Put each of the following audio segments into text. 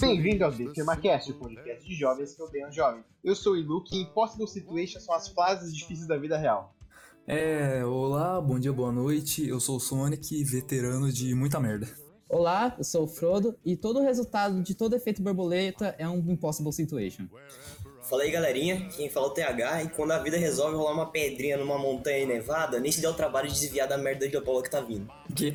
Bem-vindo ao The FirmaCast, o podcast de jovens que odeiam jovens. Eu sou o Ilu, que Impossible Situations são as frases difíceis da vida real. É, olá, bom dia, boa noite. Eu sou o Sonic, veterano de muita merda. Olá, eu sou o Frodo e todo o resultado de todo efeito borboleta é um impossible situation. Fala aí galerinha, quem fala é o TH e quando a vida resolve rolar uma pedrinha numa montanha nevada, nem se dá o trabalho de desviar da merda de bola que tá vindo. Que?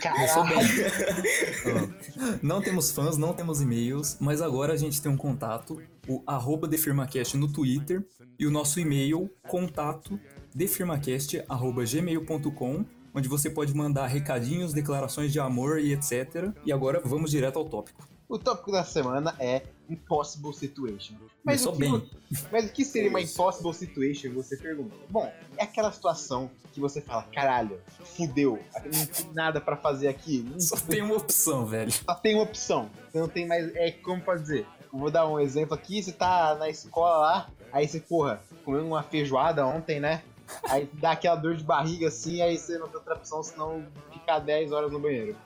Caralho! Não temos fãs, não temos e-mails, mas agora a gente tem um contato, o arroba defirmacast no Twitter e o nosso e-mail, contato defirmacast.gmail.com onde você pode mandar recadinhos, declarações de amor e etc. E agora vamos direto ao tópico. O tópico da semana é Impossible Situation. Mas, o que, bem. mas o que seria uma Impossible Situation, você pergunta? Bom, é aquela situação que você fala, caralho, fudeu, não tem nada pra fazer aqui, Só tem uma opção, velho. só tem uma opção. Você não tem mais. É como pode dizer? Eu Vou dar um exemplo aqui, você tá na escola lá, aí você, porra, comeu uma feijoada ontem, né? Aí dá aquela dor de barriga assim, aí você não tem outra opção senão ficar 10 horas no banheiro.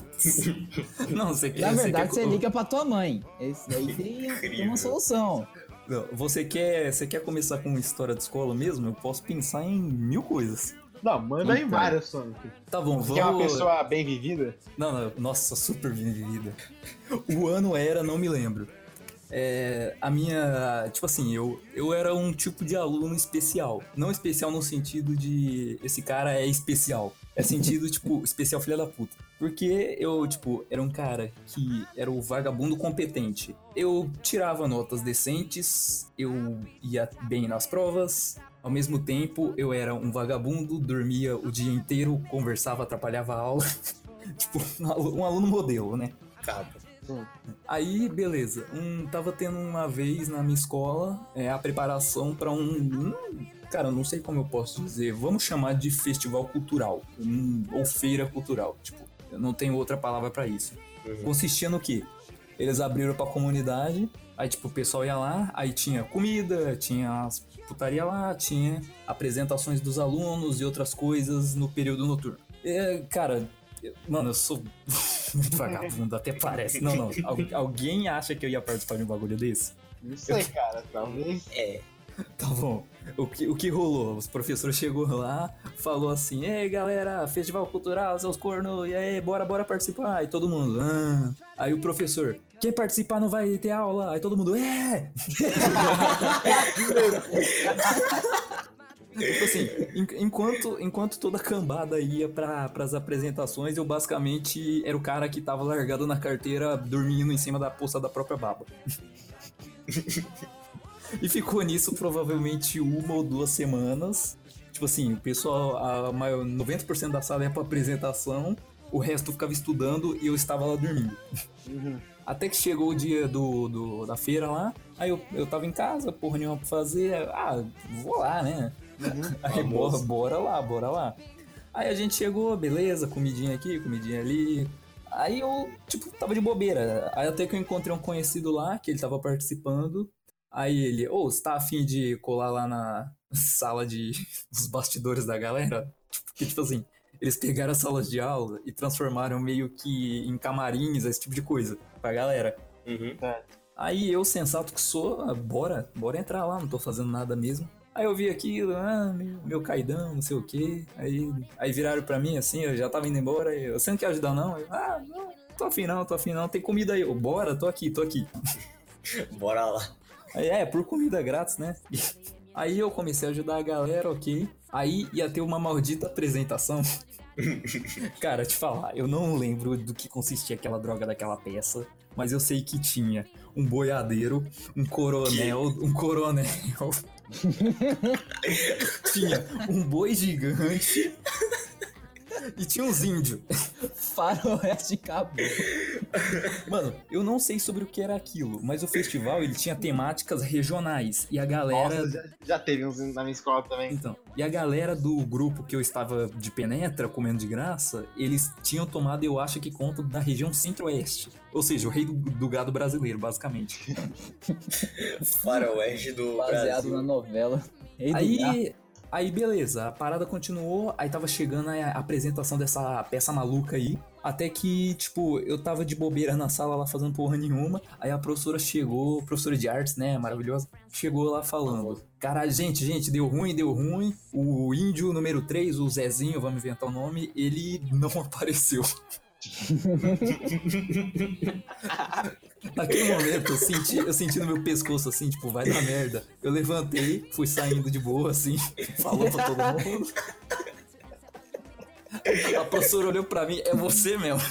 Não, você quer. Na você verdade, quer- você liga pra tua mãe. Esse daí seria uma solução. Não, Você quer, você quer começar com uma história de escola mesmo? Eu posso pensar em mil coisas. Não, manda aí Então. várias, Sonic. Tá bom, Você é uma vamos. pessoa bem vivida? Não, não, nossa, super bem vivida. O ano era, não me lembro. É, a minha. Tipo assim, eu, eu era um tipo de aluno especial. Não especial no sentido de. Esse cara é especial. É sentido, tipo, especial filha da puta. Porque eu, tipo, era um cara que era o vagabundo competente. Eu tirava notas decentes, eu ia bem nas provas. Ao mesmo tempo, eu era um vagabundo, dormia o dia inteiro, conversava, atrapalhava a aula. tipo, um alu- aluno modelo, né? Capa. Aí, beleza. Um, tava tendo uma vez na minha escola é, a preparação pra um, um- Cara, não sei como eu posso dizer. Vamos chamar de festival cultural. um- ou feira cultural. Tipo, eu não tenho outra palavra pra isso. Uhum. Consistia no quê? Eles abriram pra comunidade. Aí, tipo, o pessoal ia lá. Aí tinha comida, tinha as putaria lá, tinha apresentações dos alunos e outras coisas no período noturno. É, cara, mano, eu sou muito vagabundo, até parece. Não, não. al- alguém acha que eu ia participar de um bagulho desse? Não sei, cara, talvez. É, Tá bom. O que, o que rolou? Os professores chegou lá, falou assim: Ei galera, festival cultural, seus cornos, e aí, bora, bora participar. E todo mundo, ah. Aí o professor, quem participar não vai ter aula. Aí todo mundo, é! Tipo assim, en- enquanto, enquanto toda a cambada ia para pras apresentações, eu basicamente era o cara que tava largado na carteira, dormindo em cima da poça da própria baba. e ficou nisso provavelmente uma ou duas semanas. Tipo assim, o pessoal, a maior, 90% da sala ia pra apresentação, o resto ficava estudando e eu estava lá dormindo. Uhum. Até que chegou o dia do, do- da feira lá, aí eu, eu tava em casa, porra nenhuma pra fazer, ah, vou lá, né? Aí bora, bora lá, bora lá. Aí a gente chegou, beleza, comidinha aqui, comidinha ali. Aí eu, tipo, tava de bobeira. Aí até que eu encontrei um conhecido lá, que ele tava participando. Aí ele, ô, você tá afim de colar lá na sala de dos bastidores da galera? Tipo, que, tipo assim, eles pegaram as salas de aula e transformaram meio que em camarins, esse tipo de coisa, pra galera. uhum. Aí eu, sensato que sou, ah, bora, bora entrar lá, não tô fazendo nada mesmo. Aí eu vi aquilo, ah, meu, meu caidão, não sei o quê. Aí, aí viraram pra mim assim, eu já tava indo embora. Eu, você não quer ajudar não? Eu, ah, não, tô afim não, tô afim não, tem comida aí. Eu, bora, tô aqui, tô aqui. bora lá. É, por comida grátis, né? Aí eu comecei a ajudar a galera, ok. Aí ia ter uma maldita apresentação. Cara, te falar, eu não lembro do que consistia aquela droga daquela peça, mas eu sei que tinha um boiadeiro, um coronel, um coronel. tinha um boi gigante e tinha uns índios. Faroeste acabou. Mano, eu não sei sobre o que era aquilo, mas o festival ele tinha temáticas regionais e a galera Nossa, já, já teve uns na minha escola também. Então, e a galera do grupo que eu estava de penetra, comendo de graça, eles tinham tomado, eu acho que conta da região centro-oeste. Ou seja, o rei do, do gado brasileiro, basicamente. Faroeste do Baseado Brasil. na novela. Rei do Gado. Aí, Aí beleza, a parada continuou, aí tava chegando a apresentação dessa peça maluca aí. Até que, tipo, eu tava de bobeira na sala lá fazendo porra nenhuma. Aí a professora chegou, professora de artes, né, maravilhosa, chegou lá falando: Caralho, gente, gente, deu ruim, deu ruim. O índio número 3, o Zezinho, vamos inventar o nome, ele não apareceu. Naquele momento, eu senti, eu senti no meu pescoço assim, tipo, vai dar merda. Eu levantei, fui saindo de boa, assim, falou pra todo mundo. A professora olhou pra mim, é você mesmo.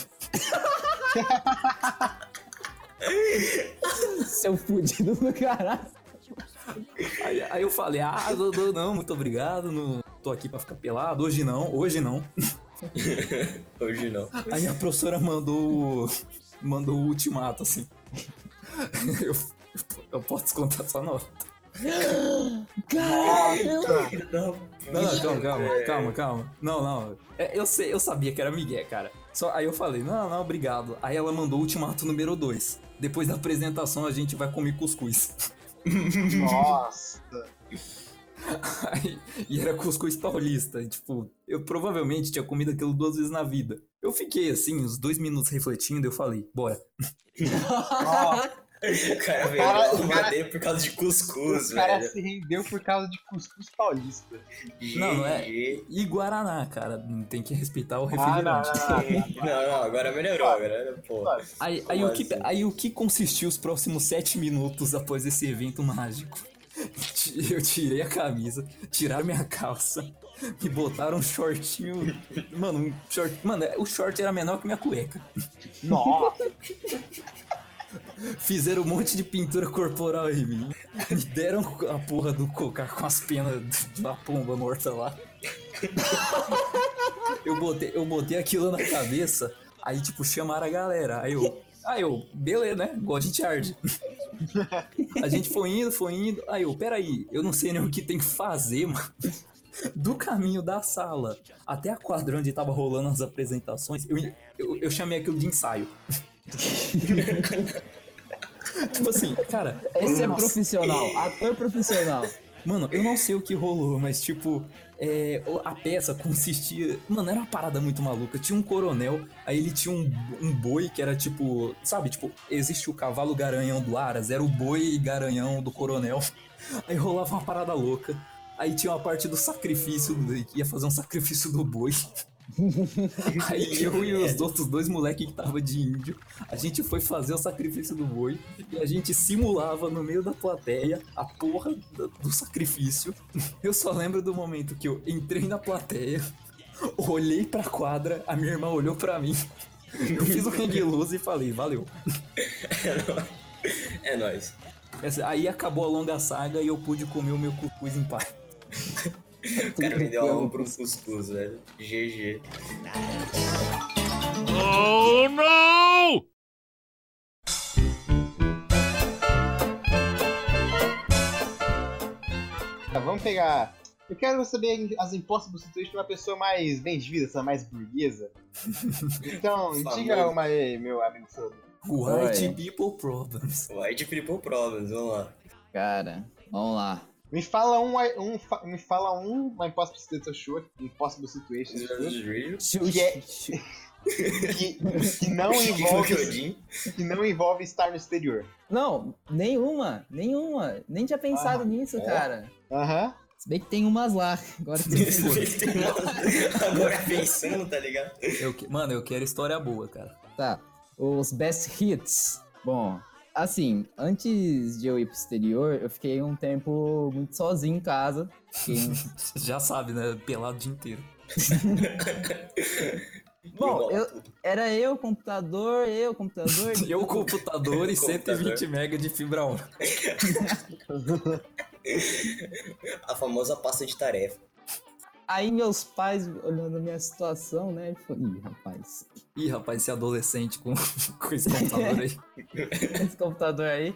Seu fudido do caralho. Aí, aí eu falei, ah, não, não, não, muito obrigado, não tô aqui pra ficar pelado, hoje não, hoje não. Hoje não. Aí a professora mandou, mandou o ultimato, assim. Eu, eu posso descontar essa nota. Caralho. Não, não, calma, calma, calma, calma. Não, não. É, eu sei, eu sabia que era Miguel, cara. Só, aí eu falei, não, não, obrigado. Aí ela mandou o ultimato número 2. Depois da apresentação a gente vai comer cuscuz. Nossa. Aí- e era cuscuz paulista. e, tipo, eu provavelmente tinha comido aquilo duas vezes na vida. Eu fiquei assim, uns dois minutos refletindo, eu falei, bora. O cara veio cara- o cara- por causa de cuscuz, o cara velho. se rendeu por causa de cuscuz paulista. Não, não é. E Guaraná, cara, tem que respeitar o Ah, não, refrigerante. não, não, não. Não, não, agora melhorou, agora, pô. Aí, aí, o que, assim? aí o que consistiu os próximos sete minutos após esse evento mágico? Eu tirei a camisa, tiraram minha calça, me botaram um shortinho. Mano, um short. Mano, o short era menor que minha cueca. Nossa. Fizeram um monte de pintura corporal em mim. Me deram a porra do cocar com as penas de uma pomba morta lá. Eu botei, eu botei aquilo na cabeça, aí tipo, chamaram a galera. Aí eu. Aí eu, beleza, né? A gente arde. A gente foi indo, foi indo. Aí eu, peraí, eu não sei nem o que tem que fazer, mano. Do caminho da sala até a quadra onde tava rolando as apresentações, eu, eu, eu chamei aquilo de ensaio. tipo assim, cara. Esse é nossa. profissional, ator profissional. Mano, eu não sei o que rolou, mas tipo, é, a peça consistia. Mano, era uma parada muito maluca. Tinha um coronel, aí ele tinha um, um boi que era tipo. Sabe, tipo, existe o cavalo garanhão do Aras, era o boi garanhão do coronel. Aí rolava uma parada louca. Aí tinha uma parte do sacrifício, ia fazer um sacrifício do boi. Aí eu e os outros dois moleques que tava de índio, a gente foi fazer o sacrifício do boi e a gente simulava no meio da plateia a porra do, do sacrifício. Eu só lembro do momento que eu entrei na plateia, olhei pra quadra, a minha irmã olhou pra mim. Eu fiz o hang loose e falei, valeu. É nóis. Aí acabou a longa saga e eu pude comer o meu cuscuz em paz. O cara vendeu a alma pro cuscuz, velho. GG. Tá, vamos pegar. Eu quero saber as impossible situations de uma pessoa mais bem de vida, essa mais burguesa. Então, diga uma aí, meu amigo Frodo. White people problems. White People Problems, vamos lá. Cara, vamos lá. Me fala um, um me fala um, uma impossible situation, impossible situation Que é- que, que não envolve que não envolve estar no exterior. Não, nenhuma, nenhuma. Nem tinha pensado Ah, nisso, é? cara. Aham. Se bem que tem umas lá. Agora que você for. Agora pensando, tá ligado? Eu que- mano, eu quero história boa, cara. Tá. Os best hits. Bom, assim, antes de eu ir pro exterior, eu fiquei um tempo muito sozinho em casa. Fiquei Já sabe, né? Pelado o dia inteiro. Bom, eu, era eu, computador, eu, computador. Eu, computador e Computador. 120 MB de fibra ótica. A famosa pasta de tarefa. Aí meus pais, olhando a minha situação, né? Falaram, Ih, rapaz, Ih, rapaz, esse adolescente com, com esse computador aí. esse computador aí.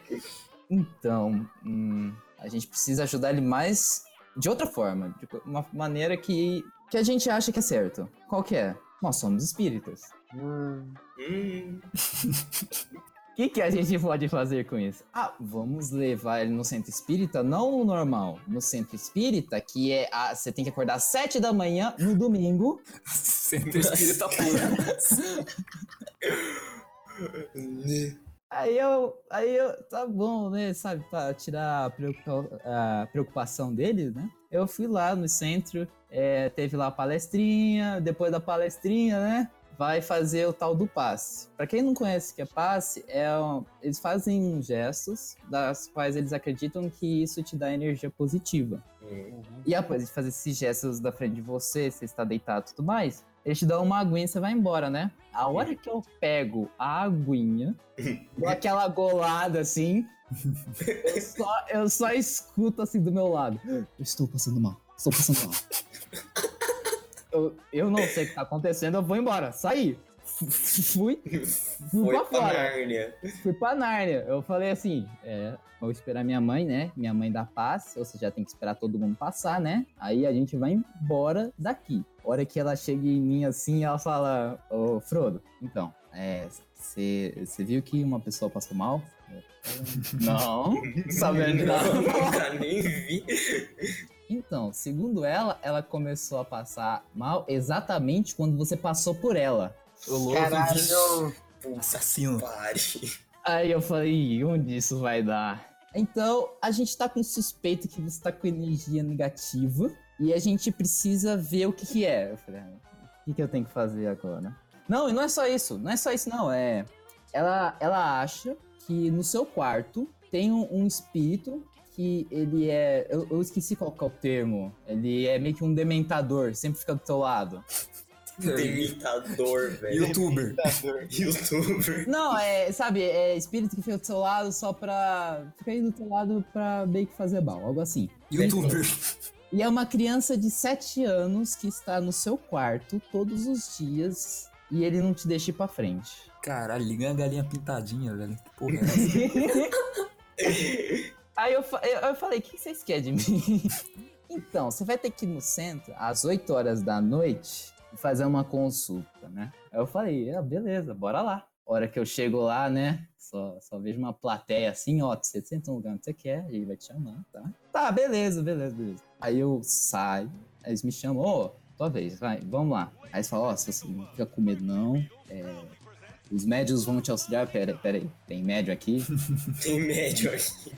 Então, hum, a gente precisa ajudar ele mais de outra forma, de uma maneira que, que a gente acha que é certo. Qual que é? Nós somos espíritas. Hum, Hum, que, que a gente pode fazer com isso? Ah, vamos levar ele no centro espírita, não no normal. No centro espírita, que é. A, você tem que acordar às 7 da manhã no domingo. Centro espírita puro. Aí eu, aí eu, tá bom, né, sabe, pra tirar a, preocupa- a preocupação dele, né? Eu fui lá no centro, é, teve lá a palestrinha, depois da palestrinha, né? Vai fazer o tal do passe. Pra quem não conhece o que é passe, é eles fazem gestos das quais eles acreditam que isso te dá energia positiva. E após fazer esses gestos da frente de você, você está deitado e tudo mais, eles te dão uma aguinha e você vai embora, né? A hora que eu pego a aguinha, dou aquela golada assim, eu só, eu só escuto assim do meu lado. Eu estou passando mal, estou passando mal. Eu, eu não sei o que tá acontecendo, eu vou embora, saí. Fui, fui Foi pra pra fora Nárnia. fui pra Nárnia. Eu falei assim, é, vou esperar minha mãe, né? Minha mãe dá passe, ou seja, tem que esperar todo mundo passar, né? Aí a gente vai embora daqui. A hora que ela chega em mim assim, ela fala, ô Frodo, então, é, você viu que uma pessoa passou mal? Não, sabendo nada. Nunca nem vi. Então, segundo ela, ela começou a passar mal exatamente quando você passou por ela. Ô, louco. Caralho. Assassino. Pare. Aí eu falei, "Ih, onde isso vai dar? Então, a gente tá com suspeito que você tá com energia negativa e a gente precisa ver o que que é. Eu falei, "Ah, o que que eu tenho que fazer agora? Não, e não é só isso, não é só isso não, é... Ela, ela acha que no seu quarto tem um, um espírito que ele é... Eu, eu esqueci qual que é o termo. Ele é meio que um dementador, sempre fica do teu lado. Demitador, velho. Youtuber. Youtuber. Não, é, sabe, é espírito que fica do seu lado só pra. Fica aí do teu lado pra meio que fazer mal, algo assim. Youtuber. E é uma criança de 7 anos que está no seu quarto todos os dias e ele não te deixa ir pra frente. Caralho, liga a galinha pintadinha, velho. Que porra é essa? Aí eu, eu, eu falei, o que vocês querem de mim? então, você vai ter que ir no centro às 8 horas da noite e fazer uma consulta, né? Aí eu falei, ah, beleza, bora lá. Hora que eu chego lá, né? Só, só vejo uma plateia assim, ó, você senta no lugar onde você quer, ele vai te chamar, tá? Tá, beleza, beleza, beleza. Aí eu saio, aí eles me chamam, ô, tua vez, vai, vamos lá. Aí eles falam, ó, se você não fica com medo não, é, os médios vão te auxiliar, pera, pera aí, tem médio aqui, Tem médio aqui.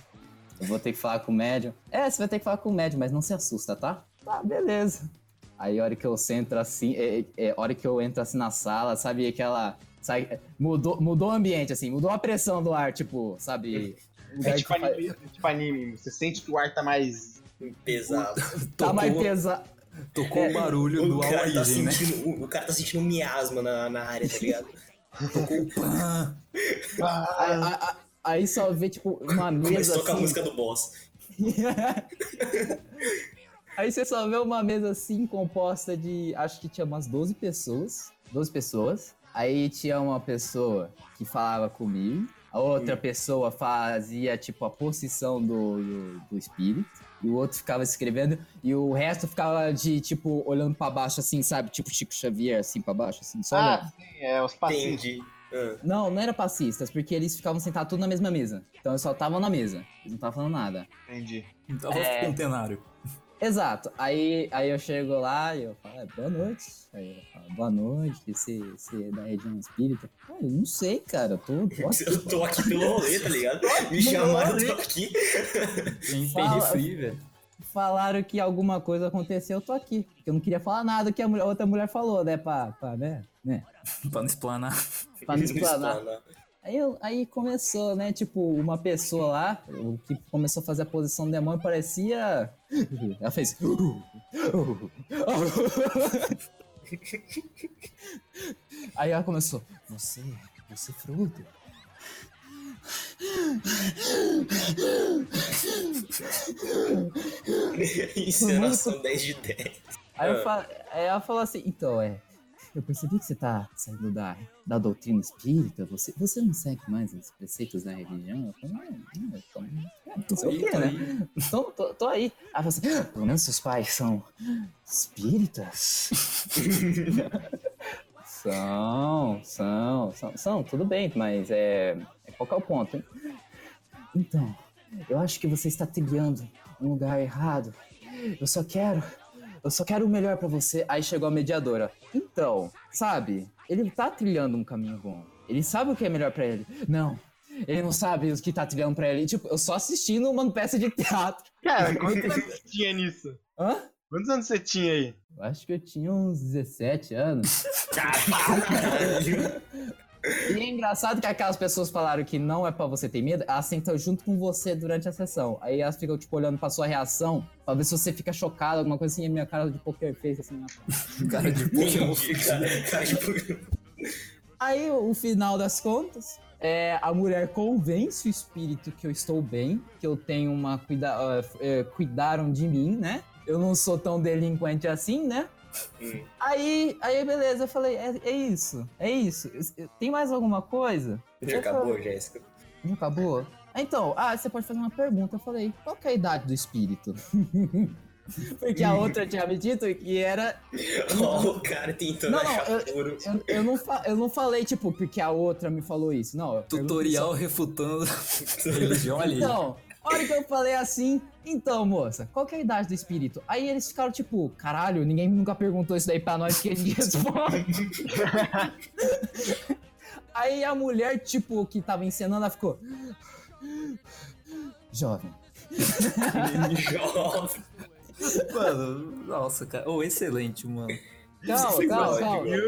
Eu vou ter que falar com o médium. É, você vai ter que falar com o médium, mas não se assusta, tá? Tá, beleza. Aí a hora que eu entro assim, é, é, é, a hora que eu entro assim na sala, sabe aquela. Sabe, mudou, mudou o ambiente, assim, mudou a pressão do ar, tipo, sabe? É tipo anime, é tipo anime. Você sente que o ar tá mais. Pesado. Tá mais pesado. Tocou o barulho O do cara, tá né? o, o cara tá sentindo um miasma na, na área, tá ligado? Tocou o pã. Aí, aí- só vê, tipo, uma Começou mesa a tocar a assim. música do boss. Aí você só vê uma mesa assim composta de. Acho que tinha umas 12 pessoas. 12 pessoas. Aí tinha uma pessoa que falava comigo. A outra pessoa fazia, tipo, a posição do, do, do espírito. E o outro ficava escrevendo. E o resto ficava de, tipo, olhando pra baixo, assim, sabe? Tipo Chico Xavier, assim, pra baixo, assim, só olhando. Ah, sim, é os passistas. Entendi. Ah, Não, não era passistas, porque eles ficavam sentados tudo na mesma mesa. Então eles só estavam na mesa. Eles não estavam falando nada. Entendi. Tava É. contenário. Exato. Aí, aí eu chego lá e eu falo, é, boa noite. Aí eu falo, boa noite, você, você é da região espírita? "Ah, eu não sei, cara, tô, tô aqui. Eu tô aqui pelo rolê, tá ligado? Me chamaram, eu tô aqui. Tem Fala- velho. Falaram que alguma coisa aconteceu, eu tô aqui. Porque eu não queria falar nada que a mulher- outra mulher falou, né, pra, pra né, né, Pra não explanar. pra não explanar. Aí, eu- aí começou, né? Tipo, uma pessoa lá, o que começou a fazer a posição do demônio parecia. Ela fez. Aí ela começou. Você, você fruto. Encenação 10 de 10. Aí, eu Ah. fa- aí ela falou assim, então, é. Eu percebi que você tá saindo da, da doutrina espírita, você, você não segue mais os preceitos da religião? Eu falei, não, não, eu tô, não sei o Aí, quê, tô né? aí. Tô, tô, tô aí. Aí ela falou assim, "Ah, pelo menos seus pais são espíritas? são, são, são, são, tudo bem, mas é qual que é o ponto, hein? Então, eu acho que você está trilhando um lugar errado. Eu só quero. Eu só quero o melhor pra você. Aí chegou a mediadora. Então, sabe? Ele tá trilhando um caminho bom. Ele sabe o que é melhor pra ele. Não. Ele não sabe o que tá trilhando pra ele. Tipo, eu só assistindo uma peça de teatro. Cara, quantos anos você tinha nisso? Hã? Quantos anos você tinha aí? Eu acho que eu tinha uns 17 anos. Caralho. E é engraçado que aquelas pessoas falaram que não é pra você ter medo, elas sentam junto com você durante a sessão. Aí elas ficam, tipo, olhando pra sua reação, pra ver se você fica chocado, alguma coisa assim, e a minha cara de poker face, assim, na Cara de. Cara, tipo, Aí, o final das contas, é, a mulher convence o espírito que eu estou bem, que eu tenho uma cuida é, cuidaram de mim, né? Eu não sou tão delinquente assim, né? Hum. Aí, aí beleza, eu falei, é, é isso, é isso. Tem mais alguma coisa? Já acabou, Jéssica. Não acabou? Então, ah, você pode fazer uma pergunta. Eu falei, qual que é a idade do espírito? Porque a outra tinha me dito que era Ó, o cara tentando Não, não, achar ouro. Eu, eu não eu não falei, tipo, porque a outra me falou isso. Não, eu Tutorial refutando religião ali. Então, hora que eu falei assim, então, moça, qual que é a idade do espírito? Aí eles ficaram tipo, caralho, ninguém nunca perguntou isso daí pra nós que ninguém responde. Aí a mulher, tipo, que tava encenando, ela ficou. Jovem. Jovem. Mano, nossa, cara. Ô, excelente, mano. Calma, calma,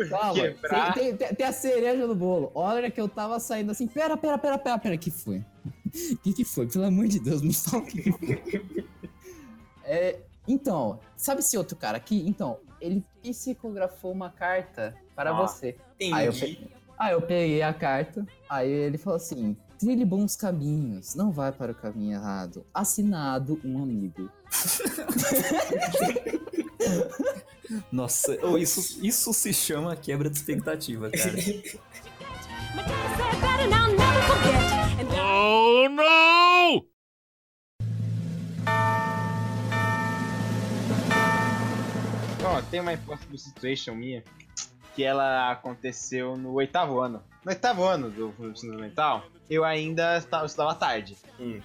calma, calma. Tem, tem- tem a cereja no bolo. A hora que eu tava saindo assim, pera, pera, pera, pera, pera, que foi? O que que foi? Pelo amor de Deus, me fala o que foi. É, então, sabe esse outro cara aqui? Então, ele psicografou uma carta para Ah. você. Aí eu, Entendi. pe- aí eu peguei a carta, aí ele falou assim, trilhe bons caminhos, não vai para o caminho errado. Assinado um amigo. Nossa, ô, isso, isso se chama quebra de expectativa, cara. Oh no! Ó, tem uma impossible situation minha que ela aconteceu no oitavo ano. No oitavo ano do ensino fundamental, eu ainda estava, eu estudava tarde. Hum.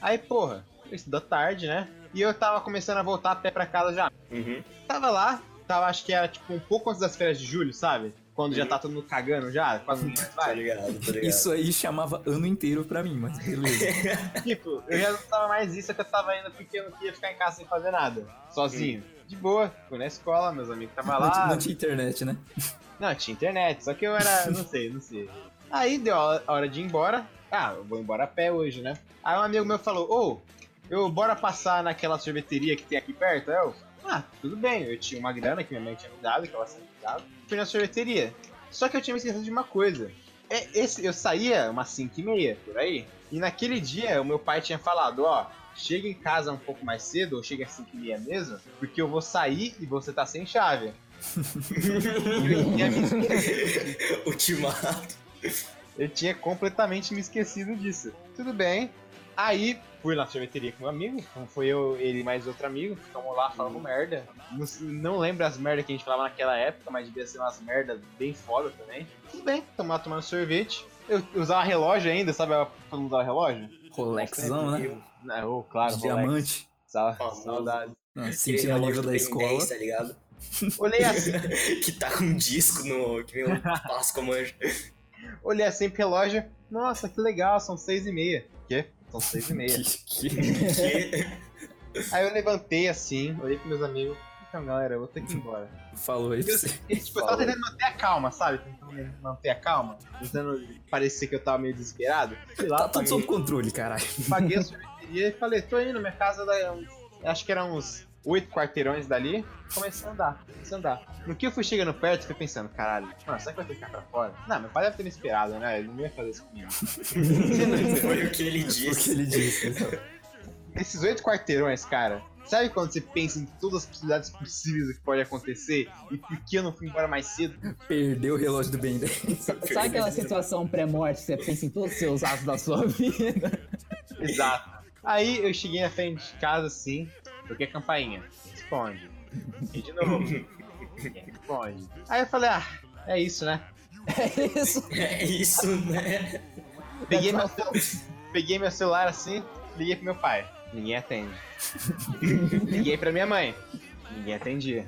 Aí, porra, eu estudo tarde, né? E eu tava começando a voltar a pé pra casa já. Uhum. Tava lá, tava acho que era tipo um pouco antes das férias de julho, sabe? Quando já tá todo mundo cagando já, quase ninguém Tá vai. tá. Isso aí chamava ano inteiro pra mim, mas beleza. Tipo, eu já não tava mais isso, é que eu tava indo porque eu não queria ficar em casa sem fazer nada. Sozinho. De boa, fui na escola, meus amigos Não, ti- lá. não tinha internet, né? Não, tinha internet, só que eu era. Não sei, não sei. Aí deu a hora de ir embora. Ah, eu vou embora a pé hoje, né? Aí um amigo meu falou: Ô, eu bora passar naquela sorveteria que tem aqui perto? Aí Eu, ah, tudo bem. Eu tinha uma grana que minha mãe tinha me dado, que ela sempre me dava. Fui na sorveteria. Só que eu tinha me esquecido de uma coisa. É, esse, eu saía umas 5 e meia, por aí. E naquele dia, o meu pai tinha falado: Ó, chega em casa um pouco mais cedo, ou chega às 5 e meia mesmo, porque eu vou sair e você tá sem chave. eu tinha me esquecido. Ultimato. Eu tinha completamente me esquecido disso. Tudo bem. Aí fui na sorveteria com meu amigo. Foi eu, ele e mais outro amigo. Ficamos lá falando merda. Não, não lembro as merdas que a gente falava naquela época, mas devia ser umas merdas bem foda também. Tudo bem, tamo lá tomando sorvete. Eu, eu usava relógio ainda, sabe? Mundo usava relógio? Rolexão, né? Não, oh, claro, Rolex. diamante. Sa- Famoso. Saudade. Sentindo nível do da escola. 10, tá ligado? Olhei assim, que tá com um disco no. que vem um Páscoa manjo. olhei assim pro relógio. Nossa, que legal, são seis e meia. Quê? São seis e meia. Que- que- Que- Aí eu levantei assim, olhei pros meus amigos. Então, galera, eu vou ter que ir embora. Falou. E, tipo, eu tava tentando manter a calma, sabe? Tentando manter a calma. Tentando parecer que eu tava meio desesperado. Fui lá, Tá tudo paguei, sob controle, caralho. paguei a sorveteria e falei, tô indo, minha casa uns, acho que eram uns oito quarteirões dali. Comecei a andar, comecei a andar. No que eu fui chegando perto, fiquei pensando, caralho, mano, será que vai ter que ficar pra fora? Não, meu pai deve ter me esperado, né? Ele não ia fazer isso comigo. Foi o que ele O que disse. ele disse. Esses oito quarteirões, cara, sabe quando você pensa em todas as possibilidades possíveis do que pode acontecer e por que eu não fui embora mais cedo? Perdeu o relógio do Ben 10. Sabe aquela situação pré-morte que você pensa em todos os seus atos da sua vida? Exato. Aí eu cheguei na frente de casa assim, toquei a campainha. Responde. E de novo. Responde. Aí eu falei, ah, é isso, né? É isso. É isso, né? Peguei meu, peguei meu celular assim, liguei pro meu pai. Ninguém atende. liguei pra minha mãe. Ninguém atendia.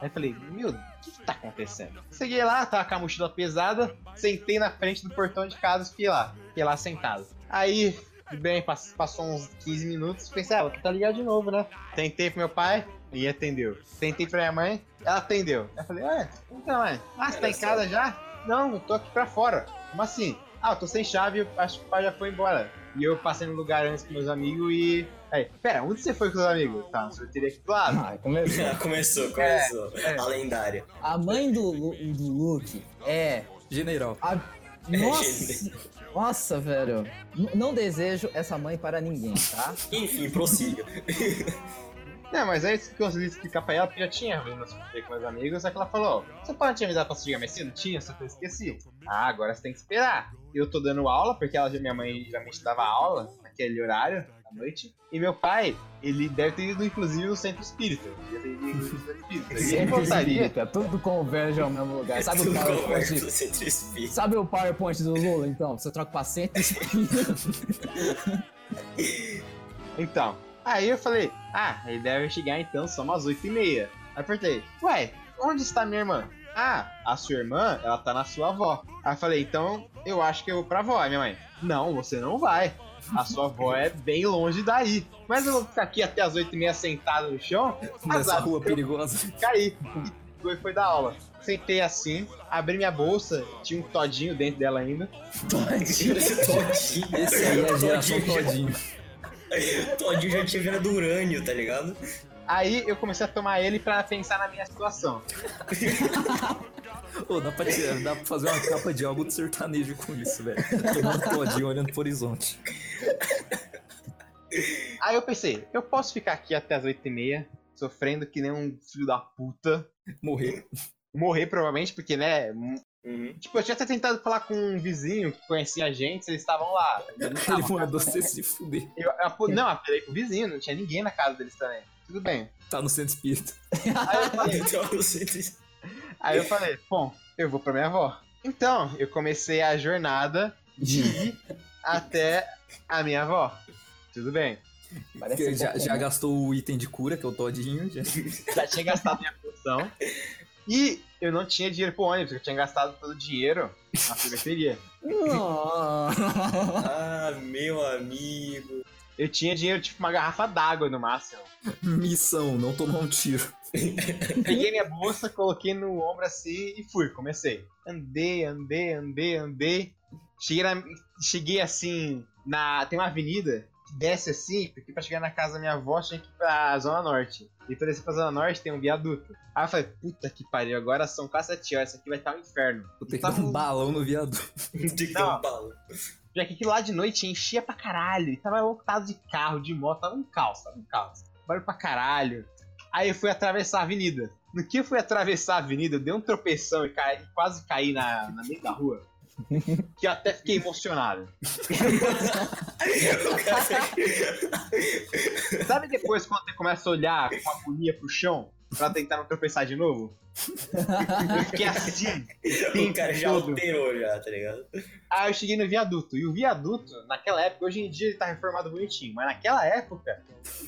Aí falei, meu, o que, que tá acontecendo? Cheguei lá, tava com a mochila pesada, sentei na frente do portão de casa e fiquei lá. Fiquei lá sentado. Aí, tudo bem, pass- passou uns 15 minutos, pensei, ah, tentar ligar de novo, né? Tentei pro meu pai, ninguém atendeu. Tentei pra minha mãe, ela atendeu. Aí eu falei, ué, então, mãe, ah, você tá em casa já? Não, eu tô aqui pra fora. Como assim? Ah, eu tô sem chave, acho que o pai já foi embora. E eu passei no lugar antes com meus amigos e. Aí, pera, onde você foi com os amigos? Tá, na sorteria aqui do lado. Ah, começou. começou, começou. é. A lendária. A mãe do, do Luke é. General. a- Nossa! Nossa, velho. N- não desejo essa mãe para ninguém, tá? Enfim, prossiga. Não, mas aí eu consegui explicar pra ela porque já tinha vindo sorteria com meus amigos, só que ela falou: Você pode te avisar pra chegar mais cedo? Tinha, só que eu esqueci. Ah, agora você tem que esperar. Eu tô dando aula, porque ela, minha mãe geralmente dava aula naquele horário, à noite. E meu pai, ele deve ter ido inclusive no centro espírita. Ele deve ter ido no centro espírita. E ele voltaria. Tudo converge ao mesmo lugar. Sabe o PowerPoint? do centro espírita. Sabe o PowerPoint do Lula, então? Você troca pra centro espírita. Então, aí eu falei, ah, ele deve chegar então só umas 8 e meia. Aí eu perguntei, ué, onde está minha irmã? Ah, a sua irmã, ela tá na sua avó. Aí eu falei, então eu acho que eu vou pra avó. Aí minha mãe, não, você não vai. A sua avó é bem longe daí. Mas eu vou ficar aqui até as 8 e meia sentado no chão. Nessa azar, rua eu perigosa. caí. E foi, da aula. Sentei assim, abri minha bolsa, tinha um todinho dentro dela ainda. Tira esse todinho. Esse aí é a geração Todinho todinho. Todinho já tinha virado urânio, tá ligado? Aí eu comecei a tomar ele pra pensar na minha situação. Ô, dá pra, tirar, dá pra fazer uma capa de álbum de sertanejo com isso, velho. Tomando todinho olhando pro horizonte. Aí eu pensei, eu posso ficar aqui até as 8 e meia, sofrendo que nem um filho da puta. Morrer. Morrer provavelmente, porque, né? Uhum. Tipo, eu tinha até tentado falar com um vizinho que conhecia a gente, eles estavam lá. Ele mandou você se fuder. eu, eu não, apelei pro vizinho, não tinha ninguém na casa deles também. Tudo bem. Tá no centro espírita. Aí eu falei, Então, aí eu falei bom, eu vou pra minha avó. Então, eu comecei a jornada de ir até a minha avó. Tudo bem. Parece Que já, já gastou o item de cura, que é o todinho. Já. já tinha gastado minha poção. E eu não tinha dinheiro pro ônibus, eu tinha gastado todo o dinheiro na sorveteria. Ah, meu amigo. Eu tinha dinheiro, tipo, uma garrafa d'água no máximo. Missão, não tomar um tiro. Peguei minha bolsa, coloquei no ombro assim e fui, comecei. Andei, andei, andei, andei. Cheguei, na- cheguei assim, na. Tem uma avenida que desce assim, porque pra chegar na casa da minha avó tinha que ir pra Zona Norte. E pra descer pra Zona Norte tem um viaduto. Aí eu falei, puta que pariu, agora são quase 7 horas, isso aqui vai estar um inferno. Vou ter que Tá dar um balão no viaduto. Tem que ter Não. um balo. Já que aqui lá de noite enchia pra caralho. E tava lotado de carro, de moto, tava um caos, tava um caos. Barulho pra caralho. Aí eu fui atravessar a avenida. No que eu fui atravessar a avenida, eu dei um tropeção e, caí, quase caí na, na meio da rua. Que eu até fiquei emocionado. Sabe depois quando você começa a olhar com agonia pro chão pra tentar não tropeçar de novo? Eu fiquei assim. o cara já todo. alterou já, tá ligado? Aí eu cheguei no viaduto. E o viaduto, naquela época, hoje em dia ele tá reformado bonitinho, mas naquela época,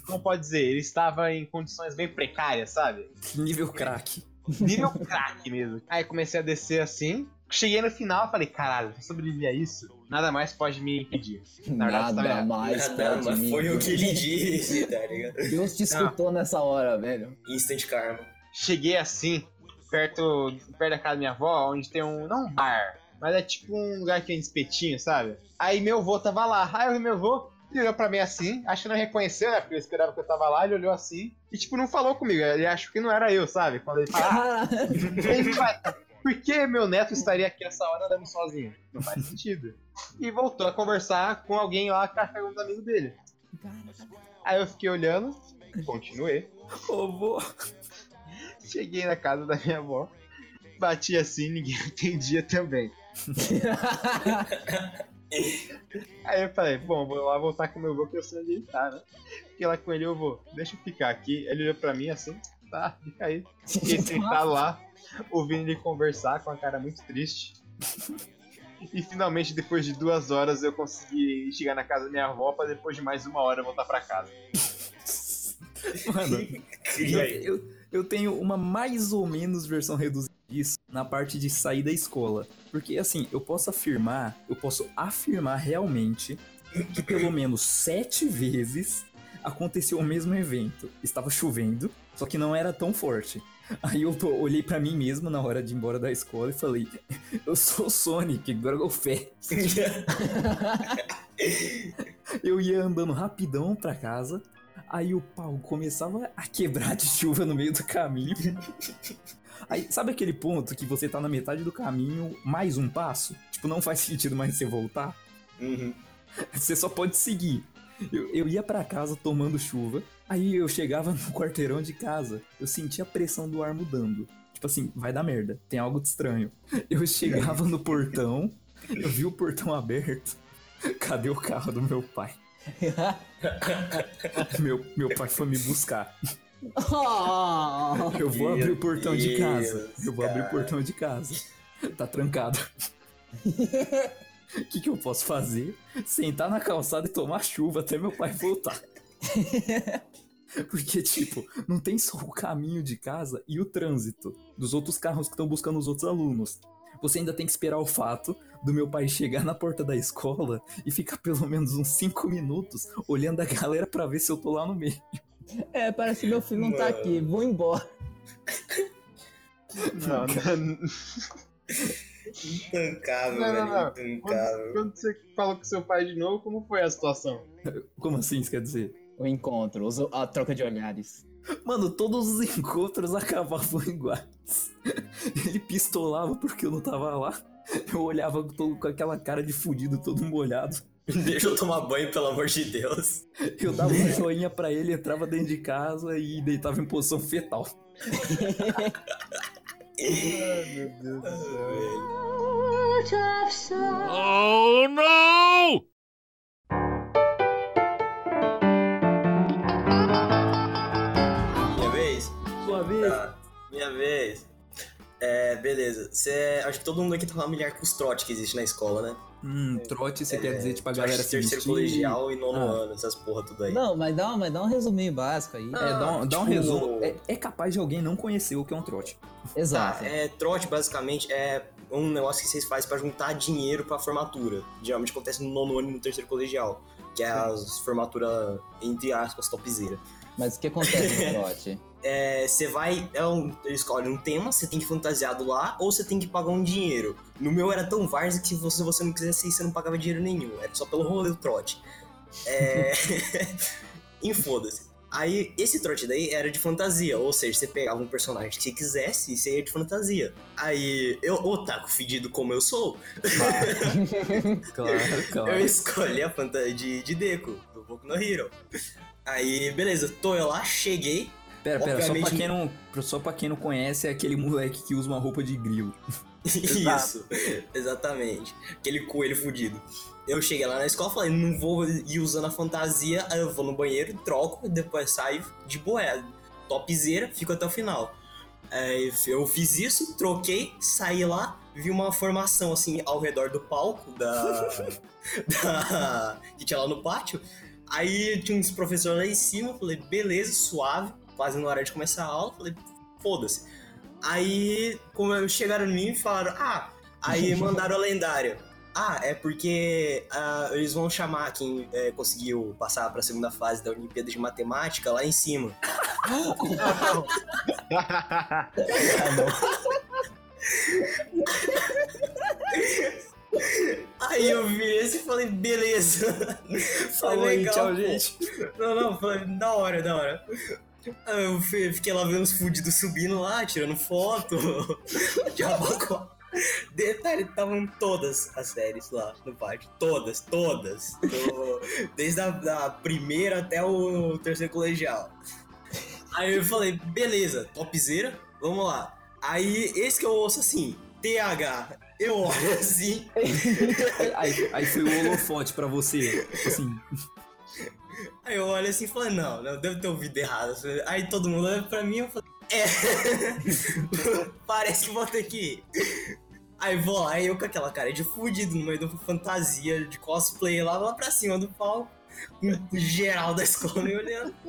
como pode dizer, ele estava em condições bem precárias, sabe? Nível crack. Nível craque mesmo. Aí comecei a descer assim. Cheguei no final e falei, caralho, sobreviver a isso, nada mais pode me impedir. Na verdade, Nada tá- mais Nada, pode me foi o que ele disse, tá ligado? Deus te escutou nessa hora, velho. Instant karma. Cheguei assim, perto, perto da casa da minha avó, onde tem um. Não um bar, mas é tipo um lugar que tem espetinho, sabe? Aí meu avô tava lá. Aí o meu avô ele olhou pra mim assim, acho que não reconheceu, né? Porque eu esperava que eu tava lá, ele olhou assim e, tipo, não falou comigo. Ele achou que não era eu, sabe? Quando ele fala, Caralho. ele. Por que meu neto estaria aqui essa hora andando sozinho? Não faz sentido. E voltou a conversar com alguém lá era um amigo dele. Aí eu fiquei olhando, continuei. Ô, vô. Cheguei na casa da minha avó, bati assim, ninguém entendia também. Aí eu falei, bom, vou lá voltar com meu avô que eu sei onde ele tá, né? Fiquei lá com ele, eu vou, deixa eu ficar aqui. Ele olhou pra mim assim, tá, fica aí. Fiquei sentado lá, ouvindo ele conversar com a cara muito triste. E finalmente, depois de duas horas, eu consegui chegar na casa da minha avó pra depois de mais uma hora voltar pra casa. Mano, eu, eu tenho uma mais ou menos versão reduzida disso na parte de sair da escola. Porque assim, eu posso afirmar, eu posso afirmar realmente que pelo menos sete vezes aconteceu o mesmo evento. Estava chovendo, só que não era tão forte. Aí eu olhei pra mim mesmo na hora de ir embora da escola e falei: Eu sou o Sonic, Fé. Eu ia andando rapidão pra casa, aí o pau começava a quebrar de chuva no meio do caminho. Aí, sabe aquele ponto que você tá na metade do caminho, mais um passo? Tipo, não faz sentido mais você voltar? Uhum. Você só pode seguir. Eu, eu ia pra casa tomando chuva, aí eu chegava no quarteirão de casa, eu sentia a pressão do ar mudando. Tipo assim, vai dar merda, tem algo de estranho. Eu chegava no portão, eu vi o portão aberto. Cadê o carro do meu pai? Meu, meu pai foi me buscar. Oh, Eu vou abrir o portão de casa. Deus, Eu vou abrir o cara. portão de casa. Tá trancado. O que, que eu posso fazer? Sentar na calçada e tomar chuva até meu pai voltar. Porque, tipo, não tem só o caminho de casa e o trânsito dos outros carros que estão buscando os outros alunos. Você ainda tem que esperar o fato do meu pai chegar na porta da escola e ficar pelo menos uns 5 minutos olhando a galera pra ver se eu tô lá no meio. é, parece que meu filho não tá aqui, vou embora. Não, não, Intancável, Não, não, velho. Intancável. Quando, quando você falou com seu pai de novo, como foi a situação? Como assim, isso quer dizer? O encontro, a troca de olhares. Mano, todos os encontros acabavam iguais. Ele pistolava porque eu não tava lá. Eu olhava todo com aquela cara de fudido, todo molhado. Deixa eu tomar banho, pelo amor de Deus. Eu dava um joinha pra ele, entrava dentro de casa e deitava em posição fetal. Ai, meu Deus do céu. Oh no! Minha vez? Sua vez. Tá, minha vez. É, beleza. Cê, acho que todo mundo aqui tá familiar com os trotes que existe na escola, né? Hum, trote, você quer dizer, tipo, a galera se terceiro vestir... colegial e nono Ah. ano, essas porra tudo aí. Não, mas dá, um- mas dá um resuminho básico aí. É, dá um, dá um tipo, resumo. É, é capaz de alguém não conhecer o que é um trote. Tá, Exato. é, trote basicamente é um negócio que vocês fazem pra juntar dinheiro pra formatura. Geralmente acontece no nono ano e no terceiro colegial. Que é as formatura, entre aspas, topzera. Mas o que acontece no trote? É, Você vai, é um, eles escolhem um tema, você tem que ir fantasiado lá, ou você tem que pagar um dinheiro. No meu era tão várzea que se você, você não quisesse ir, você não pagava dinheiro nenhum. Era só pelo rolê do trote. É... Infoda-se. Aí, esse trote daí era de fantasia, ou seja, você pegava um personagem que você quisesse e você ia de fantasia. Aí, eu, otaku fedido como eu sou, Claro, claro. eu escolhi a fantasia de, de Deku, do Boku no Hero. Aí, beleza, tô eu lá, cheguei, Pera, pera, só pra, quem não, só pra quem não conhece, é aquele moleque que usa uma roupa de grilo. Isso, exatamente. Aquele coelho fudido. Eu cheguei lá na escola falei, não vou ir usando a fantasia, aí eu vou no banheiro, troco, depois saio de boé. Topzera, fico até o final. Aí eu fiz isso, troquei, saí lá, vi uma formação assim ao redor do palco da. da que tinha lá no pátio. Aí tinha uns professores lá em cima, falei, beleza, suave, quase na hora de começar a aula, falei, foda-se. Aí como chegaram em mim e falaram, ah, aí mandaram a lendária. Ah, é porque ah, eles vão chamar quem é, conseguiu passar pra segunda fase da Olimpíada de Matemática lá em cima. Aí eu vi esse e falei, beleza. Falei, Falou legal, tchau, pô. gente. Não, não, falei, da hora, da hora. Aí eu fi- fiquei lá vendo os fudidos subindo lá, tirando foto. Jabacó. Detalhe, estavam todas as séries lá no pátio. Todas, todas. Do- desde a da primeira até o terceiro colegial. Aí eu falei, beleza, topzera, vamos lá. Aí esse que eu ouço assim, TH, eu olho assim, Aí, aí foi o holofote pra você. Assim, Aí eu olho assim e falei, não, não, devo ter ouvido errado. Aí todo mundo olha pra mim e eu falei, é, parece que vou ter que ir. Aí vou lá, eu com aquela cara de fudido no meio de uma fantasia de cosplay lá, lá pra cima do palco, geral da escola me olhando.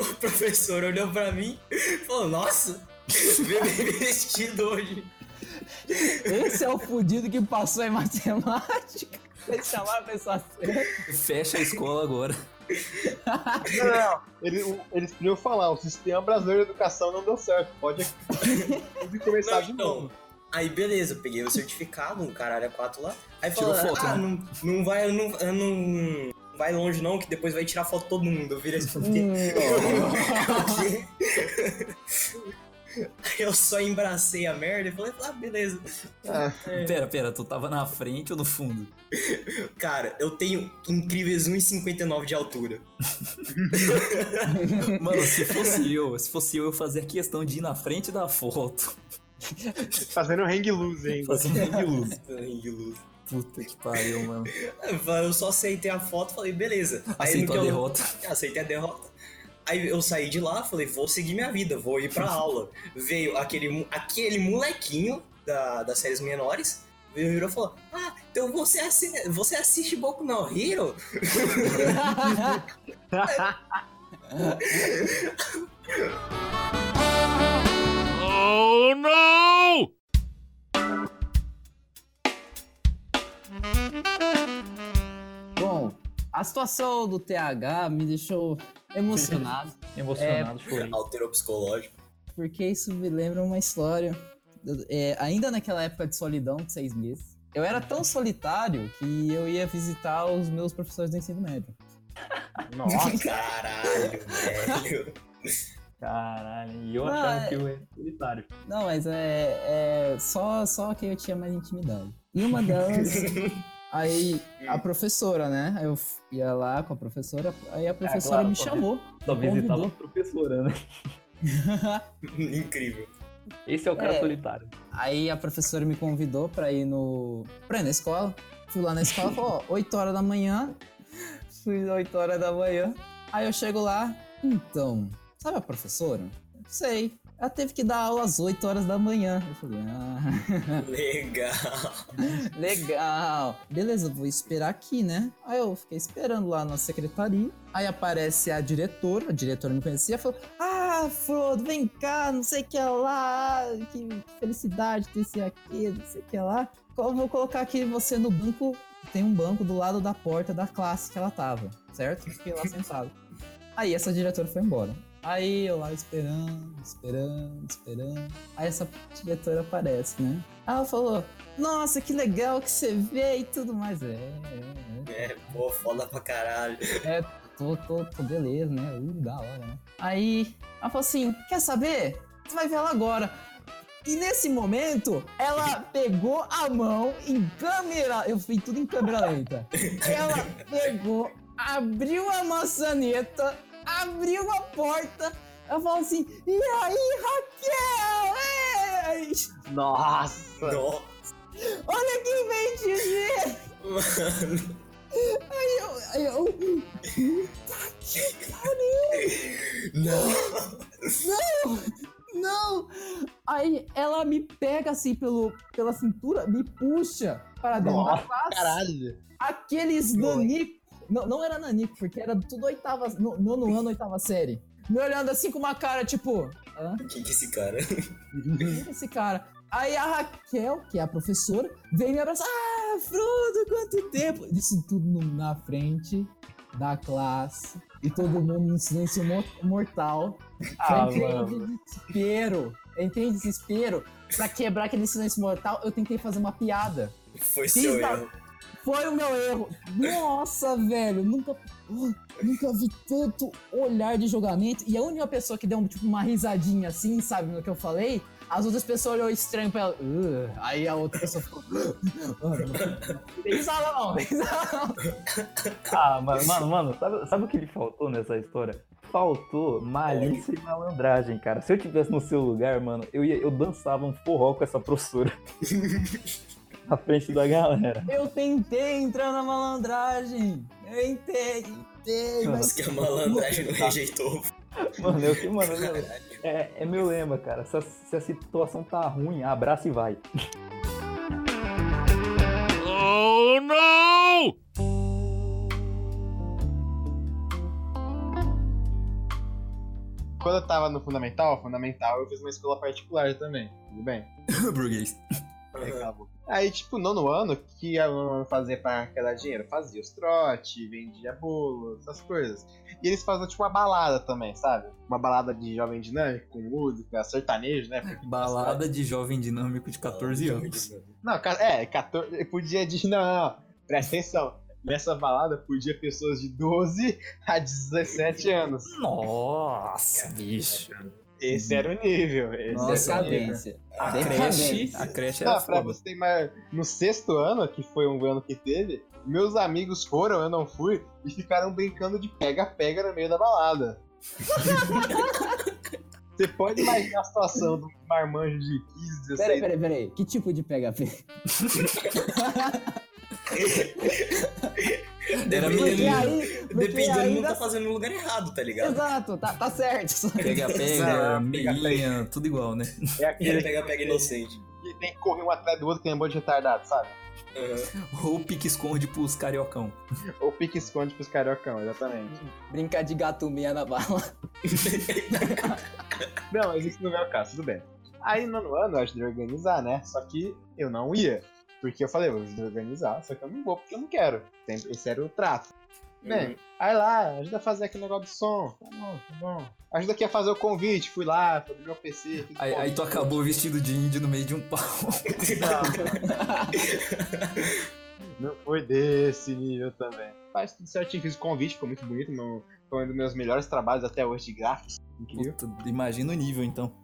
o professor olhou pra mim e falou, nossa, bem vestido hoje. Esse é o fudido que passou em matemática. Chamar a pessoa séria. Fecha a escola agora. Não, não, não. Ele, o- eles podiam falar, o sistema brasileiro de educação não deu certo. Pode, pode começar Não, de então, novo. Aí beleza, peguei o certificado, um caralho a quatro lá. Aí falou, ah, né? não, não vai, não, não vai longe não, que depois vai tirar foto de todo mundo. Eu virei assim, o quê? Aí eu só embracei a merda e falei, ah, beleza. Pera, pera, tu tava na frente ou no fundo? Cara, eu tenho incríveis 1,59 de altura. Mano, se fosse eu, se fosse eu, eu fazia questão de ir na frente da foto. Fazendo hang loose ainda. Fazendo hang luz. Sangue luz. Puta que pariu, mano. Eu só aceitei a foto e falei, beleza. Aí Aceitou no a eu- derrota. Aceitei a derrota. Aí eu saí de lá, falei, vou seguir minha vida, vou ir pra aula. Veio aquele, aquele molequinho da, das séries menores, veio virou e falou, ah, então você, assi você assiste Boku no Hero? Oh no! Bom, a situação do TH me deixou emocionado, Emocionado, chorei. Alterou psicológico. porque isso me lembra uma história. É, ainda naquela época de solidão, de seis meses, eu era tão solitário que eu ia visitar os meus professores do ensino médio. Nossa, Caralho, velho. Caralho, e eu achando é- que eu era solitário. Não, mas é, é só, só que eu tinha mais intimidade. E uma delas, aí a professora, né? Eu ia lá com a professora, aí a professora claro, me só chamou. Só me visitava a convidou. professora, né? Incrível. Esse é o cara É. solitário. Aí a professora me convidou pra ir no. pra ir na escola. Fui lá na escola, falou, ó, 8 horas da manhã. Fui 8 horas da manhã. Aí eu chego lá, então, sabe a professora? Sei. Ela teve que dar aula às 8 horas da manhã. Eu falei, ah, Legal. legal. Beleza, vou esperar aqui, né? Aí eu fiquei esperando lá na secretaria. Aí aparece a diretora, a diretora me conhecia, falou: Ah, Frodo, vem cá, não sei o que lá, que felicidade ter esse aqui, não sei o que lá. Eu vou colocar aqui você no banco. Tem um banco do lado da porta da classe que ela tava, certo? Fiquei lá sentado. Aí essa diretora foi embora. Aí eu lá esperando, esperando, esperando. Aí essa diretora aparece, né? Ela falou: Nossa, que legal que você vê e tudo mais. É, é, é. É, pô, foda pra caralho. Tô, tô, tô beleza, né? Uh, da hora, né? Aí ela falou assim: Quer saber? Você vai ver ela agora. E nesse momento, ela pegou a mão em câmera. Eu fiz tudo em câmera lenta. Ela pegou, abriu a maçaneta, abriu a porta. Ela falou assim: E aí, Raquel? Ei! nossa. Nossa, Olha quem vem te ver! mano. Aí eu. Aí eu Puta que pariu! Não. Não! Não! Aí ela me pega assim pelo, pela cintura, me puxa para dentro da Nossa, classe. Caralho. Aqueles nanico. Não, não era nanico, porque era tudo oitava. no- Nono ano, oitava série. Me olhando assim com uma cara tipo. Hã? Quem que é esse cara? Quem é esse cara? Aí a Raquel, que é a professora, vem me abraçar. Ah, Frodo, quanto tempo! Isso tudo no- na frente da classe. E todo mundo no silêncio mo- mortal. Ah, eu entrei mano. de desespero. Eu entrei em desespero. Pra quebrar aquele silêncio mortal, eu tentei fazer uma piada. Foi Fiz seu da- erro. Foi o meu erro. Nossa, velho. Nunca, nunca vi tanto olhar de julgamento. E a única pessoa que deu um, tipo, uma risadinha assim, sabe, no que eu falei, as outras pessoas olhou estranho pra ela. "Ugh." aí a outra pessoa ficou. "Ah, não tem risada não, risada não. Ah, mano, mano, mano, sabe, sabe o que lhe faltou nessa história? Faltou malícia e malandragem, cara. Se eu tivesse no seu lugar, mano, eu, ia, eu dançava um forró com essa professora. Na frente da galera. Eu tentei entrar na malandragem. Eu tentei, tentei, mas que a malandragem não rejeitou. Mano, eu que, mano, é, é meu lema, cara. Se a, se a situação tá ruim, abraça e vai. Oh no! Quando eu tava no fundamental, fundamental, eu fiz uma escola particular também. Tudo bem? Burguês. Aí, cala a boca. Aí, tipo, nono ano, o que a ano fazia pra arrecadar dinheiro? Fazia os trote, vendia bolo, essas coisas. E eles faziam, tipo, uma balada também, sabe? Uma balada de jovem dinâmico, com música, sertanejo, né? Porque- Balada de jovem dinâmico de 14 anos. Não, é, 14. Podia de. Não, não, não. Presta atenção. Nessa balada podia pessoas de 12 a 17 anos. Nossa, bicho. Esse era o nível. Esse Nossa, era o nível. A creche, a creche era pra foda. você ter mais. No sexto ano, que foi um ano que teve, meus amigos foram, eu não fui, e ficaram brincando de pega-pega no meio da balada. Você pode imaginar a situação do marmanjo de 15, 16 Peraí, peraí, peraí. Que tipo de pega-pega? Era Depende- Porque menino. aí. Dependendo, não tá dá- fazendo no lugar errado, tá ligado? Exato, tá, tá certo. Pega, pega, meinha, tudo igual, né? É aquele Pega, pega inocente. que tem que correr um atrás do outro que é um monte de retardado, sabe? Uhum. Ou pique-esconde pros cariocão. Ou pique-esconde pros cariocão, exatamente. Brincar de gato meia na bala. Não, mas isso não é o caso, tudo bem. Aí no nono ano eu ajudei a organizar, né? Só que eu não ia. Porque eu falei, eu vou ajudar a organizar, só que eu não vou porque eu não quero. Sempre- Esse era o trato. Bem, aí lá, ajuda a fazer aquele negócio de som. Tá bom, tá bom. Ajuda aqui a fazer o convite, fui lá, fui abrir meu PC. Aí, aí tu acabou vestido de índio no meio de um pau. Não foi desse nível também. Faz tudo certinho, fiz o convite, ficou muito bonito. Meu, foi um dos meus melhores trabalhos até hoje de gráficos. Incrível. Puta, imagina o nível, então.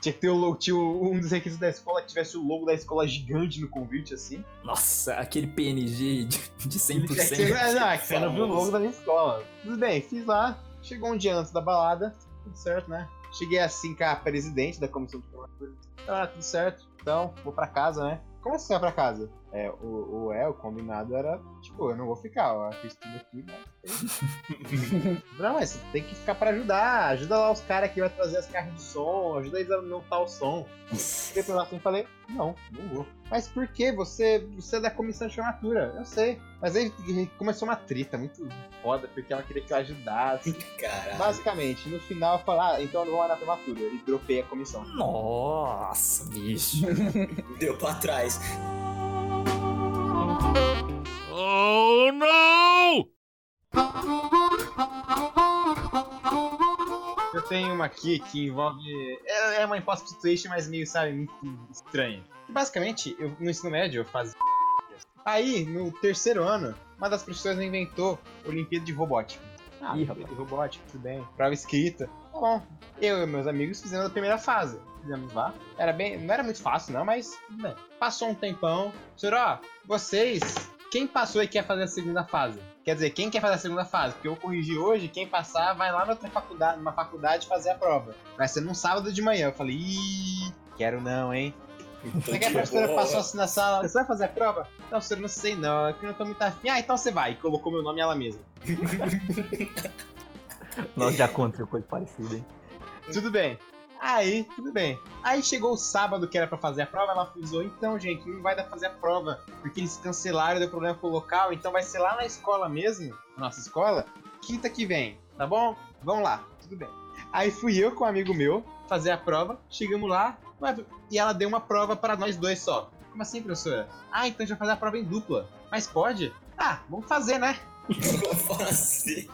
Tinha que ter o logo, tinha um dos requisitos da escola que tivesse o logo da escola gigante no convite, assim. Nossa, aquele PNG de, de É que você, 100%. é, não, é que você não viu o logo da minha escola. Tudo bem, fiz lá. Chegou um dia antes da balada, tudo certo, né? Cheguei assim com a presidente da comissão de formatura. Ah, tudo certo. Então, vou pra casa, né? Como assim vai pra casa? É, o, o, é, o combinado era, tipo, eu não vou ficar, ó, eu fiz tudo aqui, né? não, mas você tem que ficar pra ajudar. Ajuda lá os caras que vai trazer as caixas de som, ajuda eles a montar o som. Fiquei pra lá assim e falei, não, não vou. Mas por que? Você, você é da comissão de formatura, eu sei. Mas aí começou uma treta muito foda, porque ela queria que eu ajudasse. Caralho. Basicamente, no final eu falei, ah, então eu não vou lá na formatura. E dropei a comissão. Nossa, bicho. Deu pra trás. Oh no! Eu tenho uma aqui que envolve. É é uma impossible situation, mas meio, sabe, muito estranha. Basicamente, eu, no ensino médio eu fazia. Aí, no terceiro ano, uma das professoras inventou Olimpíada de Robótica. Ah, Ih, Olimpíada de Robótica, tudo bem. Prova escrita. Tá bom. Eu e meus amigos fizemos a primeira fase. Fizemos lá. Era bem. Não era muito fácil, não, mas. bem. Passou um tempão. Senhor, ó, vocês. Quem passou e quer fazer a segunda fase? Quer dizer, quem quer fazer a segunda fase? Porque eu corrigi hoje, quem passar vai lá na outra faculdade, numa faculdade fazer a prova. Vai ser num sábado de manhã. Eu falei, ih, quero não, hein? Você quer a professora passou assim na sala? Você vai fazer a prova? Não, professora, não sei não, é que eu não tô muito afim. Ah, então você vai. E colocou meu nome ela mesma. Nós já aconteceu coisa parecida, hein? Tudo bem. Aí, tudo bem. Aí chegou o sábado que era pra fazer a prova, ela avisou, então, gente, não vai dar pra fazer a prova, porque eles cancelaram, deu problema com o local, então vai ser lá na escola mesmo, na nossa escola, quinta que vem, tá bom? Vamos lá, tudo bem. Aí fui eu com um amigo meu fazer a prova, chegamos lá, e ela deu uma prova para nós dois só. Como assim, professora? Ah, então vai fazer a prova em dupla. Mas pode? Ah, vamos fazer, né? Assim.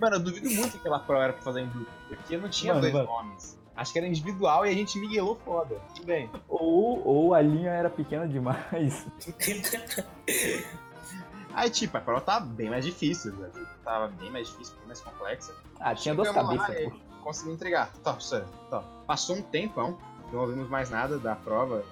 Mano, eu duvido muito que aquela prova era pra fazer em dupla, porque não tinha Mano, dois mano. nomes. Acho que era individual e a gente miguelou foda. Tudo bem. Ou, ou a linha era pequena demais. Aí, tipo, a prova tava bem mais difícil, velho. Tava bem mais difícil, bem mais complexa. Ah, tinha duas lá cabeças. Consegui entregar. Tá, professor. Tá. Passou um tempão, não ouvimos mais nada da prova,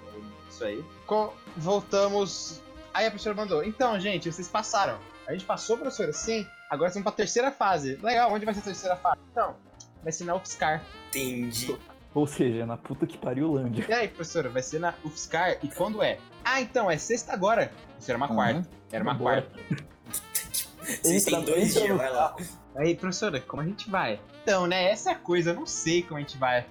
isso aí. Co- voltamos. Aí a professora mandou: Então, gente, vocês passaram. A gente passou, professora? Sim. Agora estamos pra terceira fase. Legal, onde vai ser a terceira fase? Então, vai ser na UFSCar. Entendi. Ou seja, na puta que pariu Lândia. E aí, professora, vai ser na UFSCar? E quando é? Ah, então, é sexta agora. Isso era uma Aham. quarta. Era uma Bora. quarta. Vocês têm dois entra dias, vai lá. Aí, professora, como a gente vai? Então, né, essa é a coisa, eu não sei como a gente vai.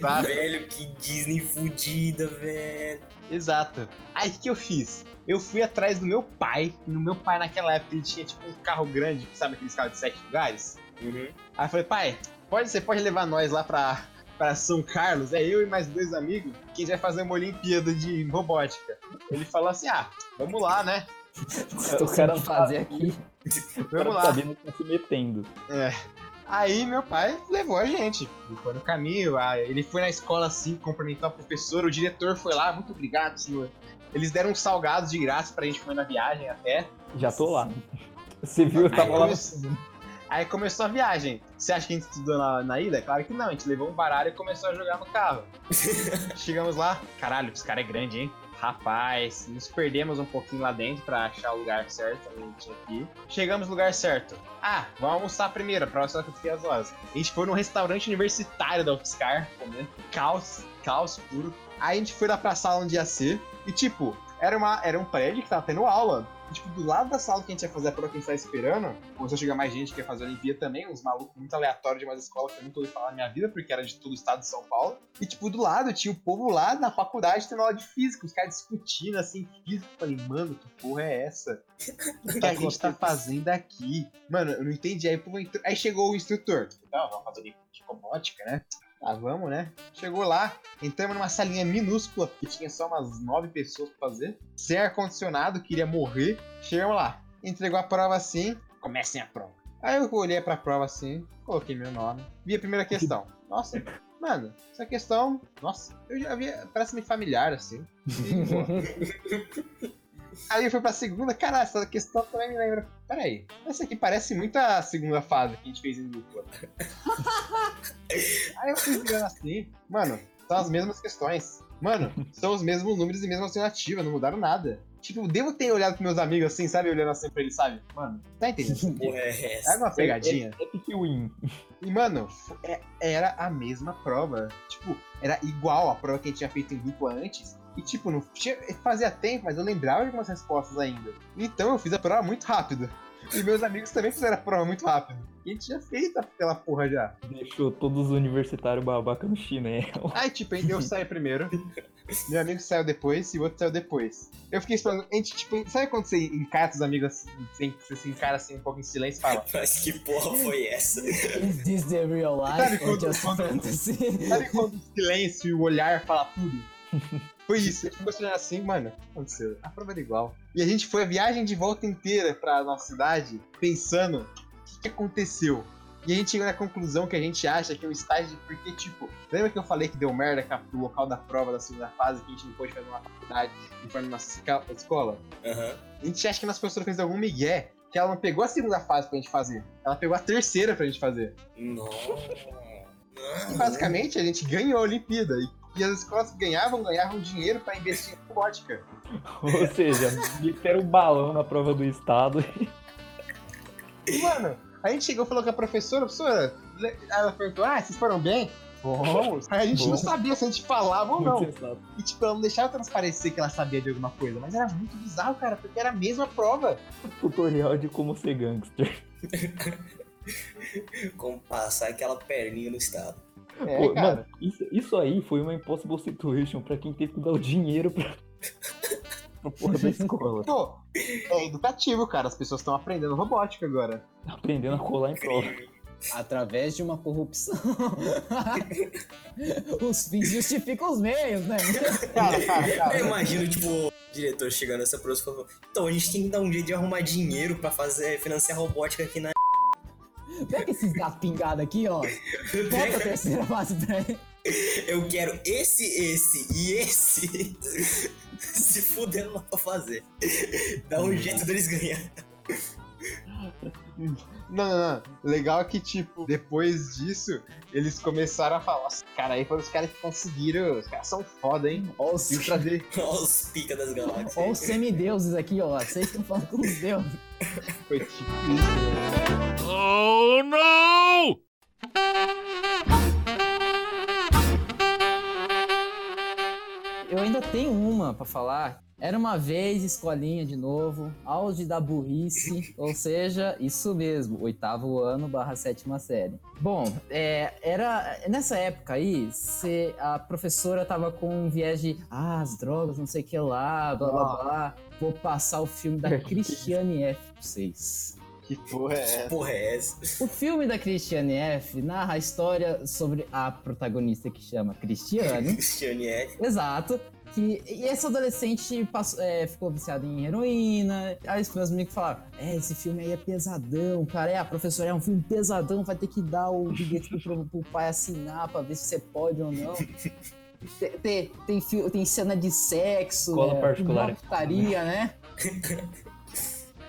Tá? Velho, que Disney fudida, velho. Exato. Aí o que, que eu fiz? Eu fui atrás do meu pai. E no meu pai, naquela época, ele tinha tipo um carro grande, sabe aqueles carros de sete lugares? Uhum. Aí eu falei, pai, pode, você pode levar nós lá pra, pra São Carlos? É eu e mais dois amigos que a gente vai fazer uma Olimpíada de robótica. Ele falou assim: ah, vamos lá, né? Tô O cara querendo fazer aqui. Vamos lá. tá se metendo. É. Aí meu pai levou a gente. Ele foi no caminho, ele foi na escola assim, cumprimentar o professor, o diretor foi lá, muito obrigado, senhor. Eles deram uns salgados de graça pra gente comer na viagem até. Já tô lá. Você viu, eu tava Aí lá. come- Aí começou a viagem. Você acha que a gente estudou na, na ida? Claro que não, a gente levou um baralho e começou a jogar no carro. Chegamos lá, caralho, esse cara é grande, hein? Rapaz, nos perdemos um pouquinho lá dentro pra achar o lugar certo onde. Chegamos no lugar certo. Ah, vamos almoçar primeiro, pra mostrar que eu as horas. A gente foi num restaurante universitário da UFSCar, comendo caos, caos puro. Aí a gente foi lá pra sala onde ia ser. E tipo, era, uma, era um prédio que tava tendo aula. Tipo, do lado da sala que a gente ia fazer a prova que a gente tava esperando, começou a chegar mais gente que ia fazer a Olimpíada também, uns malucos muito aleatórios de umas escolas que eu nunca ouvi falar na minha vida, porque era de todo o estado de São Paulo. E, tipo, do lado tinha o povo lá na faculdade tendo aula de física, os caras discutindo, assim, física. Eu falei, mano, que porra é essa? O que a gente tá fazendo aqui? Mano, eu não entendi. Aí, o povo entrou- aí chegou o instrutor. Não, vamos fazer de robótica, né? Ah, vamos, né? Chegou lá, entramos numa salinha minúscula, que tinha só umas nove pessoas pra fazer. Sem ar-condicionado, queria morrer. Chegamos lá, entregou a prova assim, comecem a prova. Aí eu olhei pra prova assim, coloquei meu nome, vi a primeira questão. Nossa, mano, essa questão, nossa, eu já vi, parece-me familiar assim. E. Aí eu fui pra segunda, caralho, essa questão também me lembra. Peraí, essa aqui parece muito a segunda fase que a gente fez em dupla. Aí eu fui virando assim, mano, são as mesmas questões. Mano, são os mesmos números e mesma alternativa, não mudaram nada. Tipo, devo ter olhado pros meus amigos assim, sabe? Olhando assim pra eles, sabe? Mano, tá entendendo? é uma pegadinha? Epic Win. E, mano, é- era a mesma prova. Tipo, era igual a prova que a gente tinha feito em dupla antes. E, tipo, não tinha- fazia tempo, mas eu lembrava de algumas respostas ainda. Então eu fiz a prova muito rápido. E meus amigos também fizeram a prova muito rápido. E a gente tinha feito aquela porra já. Deixou todos os universitários babaca no chinelo. Aí, tipo, eu saí primeiro. Meu amigo saiu depois e o outro saiu depois. Eu fiquei esperando. A gente, tipo, sabe quando você encara os amigos assim, você se encara assim um pouco em silêncio e fala. Mas que porra foi essa? Is this the real life Sabe quando- quando- fantasy? Sabe quando o silêncio e o olhar fala tudo? Foi isso. A gente ficou olhando assim, mano, o que aconteceu? A prova era igual. E a gente foi a viagem de volta inteira pra nossa cidade pensando o que, que aconteceu. E a gente chegou na conclusão que a gente acha que é um estágio. Porque, tipo, lembra que eu falei que deu merda com o local da prova da segunda fase, que a gente não pôde fazer numa faculdade e foi numa esca- escola? Aham. A gente acha que a nossa professora fez algum migué que ela não pegou a segunda fase pra gente fazer. Ela pegou a terceira pra gente fazer. Nossa. E basicamente a gente ganhou a Olimpíada. E, e as escolas que ganhavam, ganhavam dinheiro pra investir em robótica. Ou seja, meteram um balão na prova do estado. E, mano, a gente chegou e falou com a professora, professora, le- ela perguntou, ah, vocês foram bem? Aí a gente não Bom. sabia se a gente falava ou não. E tipo, ela não deixava transparecer que ela sabia de alguma coisa. Mas era muito bizarro, cara, porque era a mesma prova. Tutorial de como ser gangster. Como passar aquela perninha no estado. É, Pô, cara. mano, isso, isso aí foi uma impossible situation pra quem teve que dar o dinheiro pra, pra porra da escola. Pô, é educativo, cara. As pessoas estão aprendendo robótica agora. Aprendendo a colar em prova. Através de uma corrupção. os fins justificam os meios, né? Cara, cara, cara. Eu imagino, tipo, o diretor chegando nessa e falando: Então, a gente tem que dar um jeito de arrumar dinheiro pra fazer, financiar robótica aqui na. Pega esses gatos pingados aqui, ó. Bota a terceira fase pra ele. Eu quero esse, esse e esse. Se fuder lá pra fazer. Dá um jeito deles ganhar. Não, não, não. Legal é que, tipo, depois disso, eles começaram a falar. Cara, aí foram os caras que conseguiram. Os caras são foda, hein? Ó os, trazer. Olha os pica das galáxias. ó os semideuses aqui, ó. Vocês estão falando com os deuses. Foi tipo isso. Oh no! Eu ainda tenho uma pra falar. Era uma vez, escolinha de novo, auge da burrice, ou seja, isso mesmo, oitavo ano barra sétima série. Bom, é, era nessa época aí, cê- a professora tava com um viés de ah, as drogas, não sei o que lá, blá blá blá. Vou passar o filme da Cristiane F pra vocês. Que porra é essa? Porra, é essa? O filme da Christiane F narra a história sobre a protagonista que chama Cristiane. Cristiane F. Exato. Que, e essa adolescente passou- é, ficou viciada em heroína. Aí os meus amigos falaram: É, esse filme aí é pesadão, cara. É, a professora é um filme pesadão, vai ter que dar o bilhete pro, pro pai assinar pra ver se você pode ou não. Tem, tem, tem, tem cena de sexo, Escola é, particular. putaria, né?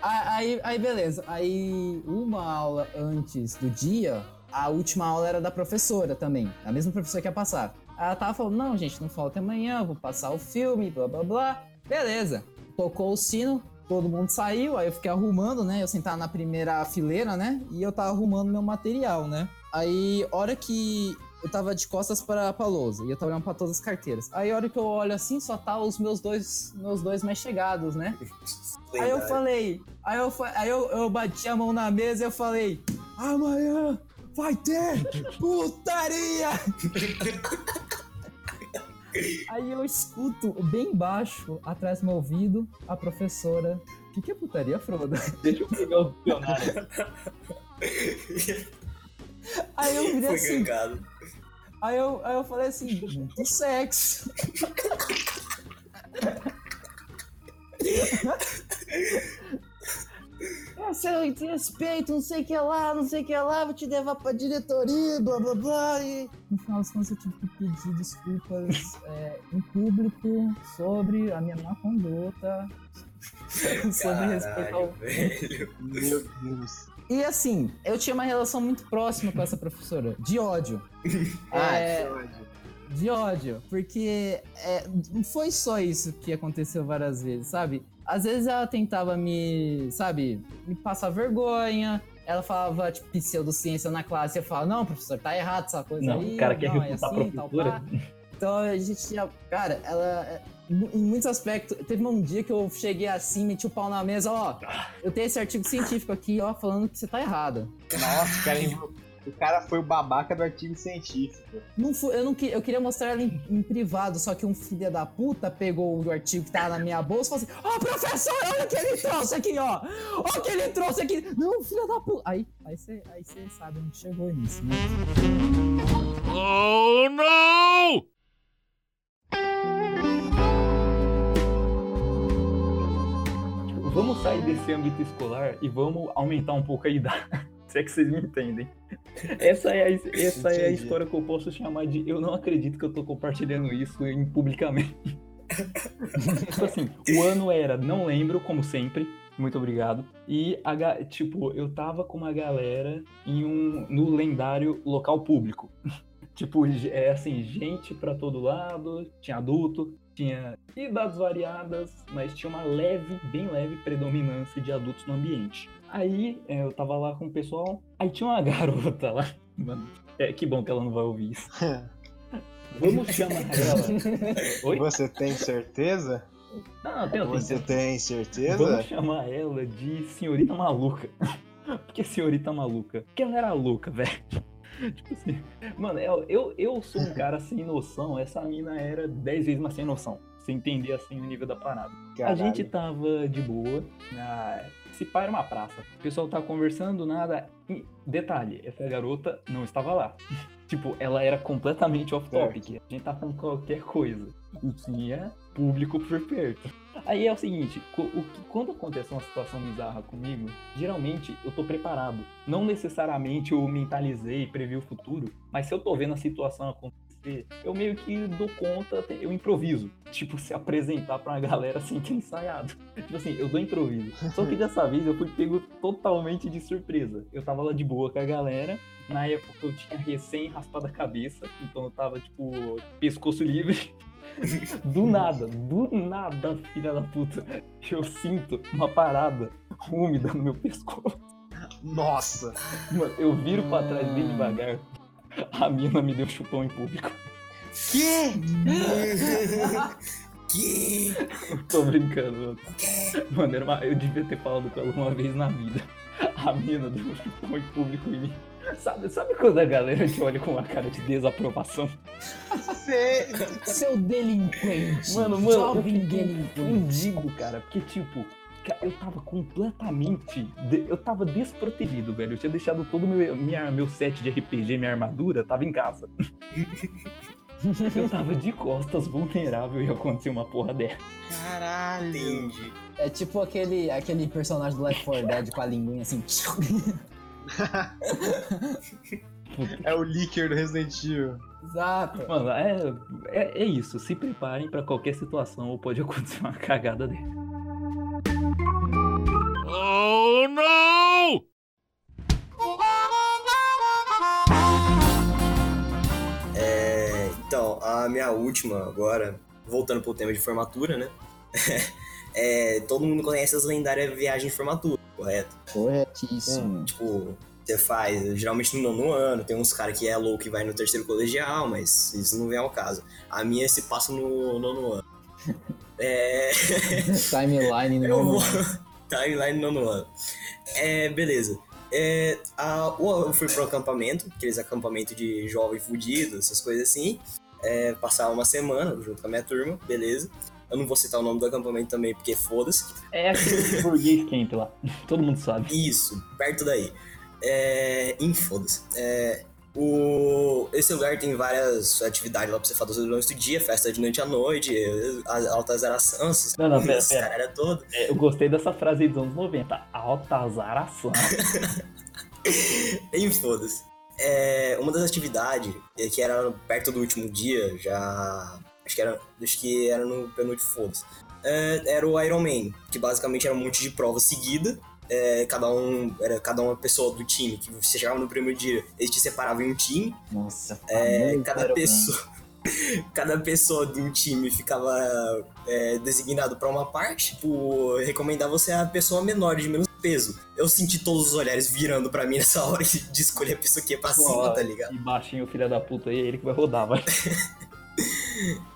Aí, aí, beleza. Aí, uma aula antes do dia, a última aula era da professora também. A mesma professora que ia passar. Ela tava falando, não, gente, não falta amanhã, vou passar o filme, blá, blá, blá. Beleza. Tocou o sino, todo mundo saiu, aí eu fiquei arrumando, né? Eu sentava na primeira fileira, né? E eu tava arrumando meu material, né? Aí, hora que eu tava de costas para a lousa e eu tava olhando pra todas as carteiras. Aí, hora que eu olho assim, só tá os meus dois, meus dois mais chegados, né? Aí eu falei, aí eu, aí eu, eu bati a mão na mesa e eu falei, amanhã vai ter putaria! aí eu escuto bem baixo, atrás do meu ouvido, a professora. O que, que é putaria, Frodo? Deixa eu pegar o dicionário. Aí eu virei Foi assim, aí eu, aí eu falei assim, muito sexo. É, Você não tem respeito, não sei o que lá, não sei o que lá, vou te levar pra diretoria, blá blá blá. E no final das contas eu tive que pedir desculpas é, em público sobre a minha má conduta, sobre respeito ao. Caralho, velho. Meu Deus. E assim, eu tinha uma relação muito próxima com essa professora, de ódio. Ah, É, que ódio. de ódio, porque é, não foi só isso que aconteceu várias vezes, sabe? Às vezes ela tentava me, sabe, me passar vergonha. Ela falava, tipo, pseudociência na classe. Eu falava, não, professor, tá errado essa coisa Não, aí. o cara quer não, refutar a tal, professora. pá." Então a gente tinha. Cara, ela. é, Em muitos aspectos, teve um dia que eu cheguei assim, meti o pau na mesa, ó. Eu tenho esse artigo científico aqui, ó, falando que você tá errada. Nossa, cara, o cara foi o babaca do artigo científico. Não fui- eu, não, eu queria mostrar ela em, em privado, só que um filho da puta pegou o artigo que tava na minha bolsa e falou assim: Ó, professor, olha o que ele trouxe aqui, ó! Olha o que ele trouxe aqui! Não, filho da puta! Aí aí você aí cê sabe onde chegou nisso, né? Oh! Tipo, vamos sair desse âmbito escolar e vamos aumentar um pouco a idade. Se é que vocês me entendem. Essa é, a, essa é a história que eu posso chamar de eu não acredito que eu tô compartilhando isso em publicamente. tipo assim, o ano era, não lembro, como sempre. Muito obrigado. E, a tipo, eu tava com uma galera em um, no lendário local público. tipo, é assim, gente pra todo lado, tinha adulto, tinha idades variadas, mas tinha uma leve, bem leve predominância de adultos no ambiente. Aí é, eu tava lá com o pessoal, aí tinha uma garota lá. Mano, é, que bom que ela não vai ouvir isso. Vamos chamar ela. Oi? Você tem certeza? Não, não, tenho Você tem certeza? Vamos chamar ela de senhorita maluca. Por que senhorita maluca? Porque ela era louca, velho. Tipo assim, mano, eu, eu, eu sou um cara sem noção, essa mina era 10 vezes mais sem noção. Você entender assim o nível da parada. A Caralho. gente tava de boa, na... se pá era uma praça. O pessoal tava conversando, nada. E, detalhe, essa garota não estava lá. tipo, ela era completamente off-topic. A gente tava falando qualquer coisa. E tinha público por perto. Aí é o seguinte, o que- quando acontece uma situação bizarra comigo, geralmente eu tô preparado. Não necessariamente eu mentalizei, previ o futuro, mas se eu tô vendo a situação acontecer, eu meio que dou conta, eu improviso. Tipo, se apresentar pra uma galera sem ter ensaiado. Tipo assim, eu dou improviso. Só que dessa vez eu fui pego totalmente de surpresa. Eu tava lá de boa com a galera. Na época eu tinha recém raspado a cabeça, então eu tava, tipo, pescoço livre. Do nada, do nada, filha da puta, eu sinto uma parada úmida no meu pescoço. Nossa! Mano, eu viro pra trás bem devagar. A mina me deu chupão em público. Que? Que? Tô brincando, mano. Mano, era uma- eu devia ter falado com ela uma vez na vida. A mina do ficou em público em mim. Sabe, sabe quando a galera te olha com uma cara de desaprovação? Você. Seu delinquente. Mano, mano, eu Jovem fiquei delinquente. fundido, cara. Porque, tipo, eu tava completamente. de- Eu tava desprotegido, velho. Eu tinha deixado todo meu, minha, meu set de RPG, minha armadura, tava em casa. Eu tava de costas, vulnerável, e aconteceu uma porra dessa. Caralho. Entendi. É tipo aquele, aquele personagem do Left 4 Dead com a linguinha assim. É o Licker do Resident Evil. Exato. Mano, é, é, é isso. Se preparem pra qualquer situação ou pode acontecer uma cagada dessa. Oh no! É, então, a minha última agora, voltando pro tema de formatura, né? É, todo mundo conhece as lendárias viagens de formatura, correto? Corretíssimo. Tipo, você faz, geralmente no nono ano, tem uns caras que é louco e vai no terceiro colegial, mas isso não vem ao caso. A minha se passa no nono ano. É. Timeline Eu no vou. Timeline no nono ano. É, beleza. É, a, eu fui pro acampamento, aqueles acampamentos de jovem fudido, essas coisas assim. É, passar uma semana junto com a minha turma, beleza. Eu não vou citar o nome do acampamento também, porque foda-se. É aquele burguês camp lá. Todo mundo sabe. Isso, perto daí. É. Infoda-se. É. O... Esse lugar tem várias atividades lá pra você fazer durante o dia, festa de noite à noite, as altas araçãs, Não, não, pera, pera. cara era todo. É, eu gostei dessa frase aí dos anos 90. Altazaração. Infoda-se. É, uma das atividades, é, que era perto do último dia, já. Acho que era, acho que era no penúltimo, foda-se. É, era o Iron Man, que basicamente era um monte de prova seguida. É, cada um era cada uma pessoa do time que você chegava no primeiro dia, eles te separavam em um time. Nossa, É, famoso cada pessoa, cada pessoa de um time ficava é, designado pra uma parte. Tipo, recomendar você a pessoa menor, de menos peso. Eu senti todos os olhares virando pra mim nessa hora de de escolher a pessoa que ia pra cima, tá ligado? E baixinho, filha da puta aí, é ele que vai rodar, vai.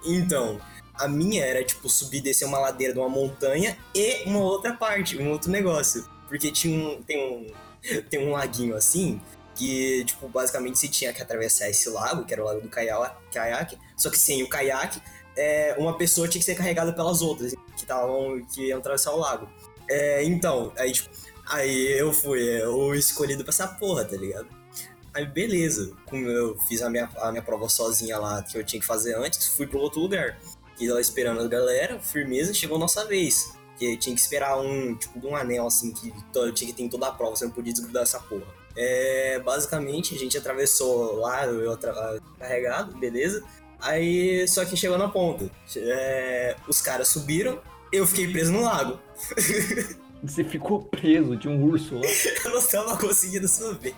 Então, a minha era, tipo, subir e descer uma ladeira de uma montanha e uma outra parte, um outro negócio. Porque tinha um, tem um, tem um laguinho assim, que, tipo, basicamente você tinha que atravessar esse lago, que era o lago do caia- caiaque, só que sem o caiaque, é, uma pessoa tinha que ser carregada pelas outras, que estavam, que iam atravessar o lago. É, então, aí, tipo, aí eu fui é, o escolhido pra essa porra, tá ligado? Aí beleza, como eu fiz a minha, a minha prova sozinha lá, que eu tinha que fazer antes, fui pro outro lugar. E lá esperando a galera, firmeza, chegou a nossa vez. Que tinha que esperar um, tipo, um anel, assim, que tinha que ter toda a prova, você não podia desgrudar essa porra. É, basicamente, a gente atravessou lá, eu atra- carregado, beleza. Aí, só que chegou na ponta. É, os caras subiram, eu fiquei preso no lago. Você ficou preso, tinha um urso lá. eu não tava conseguindo subir.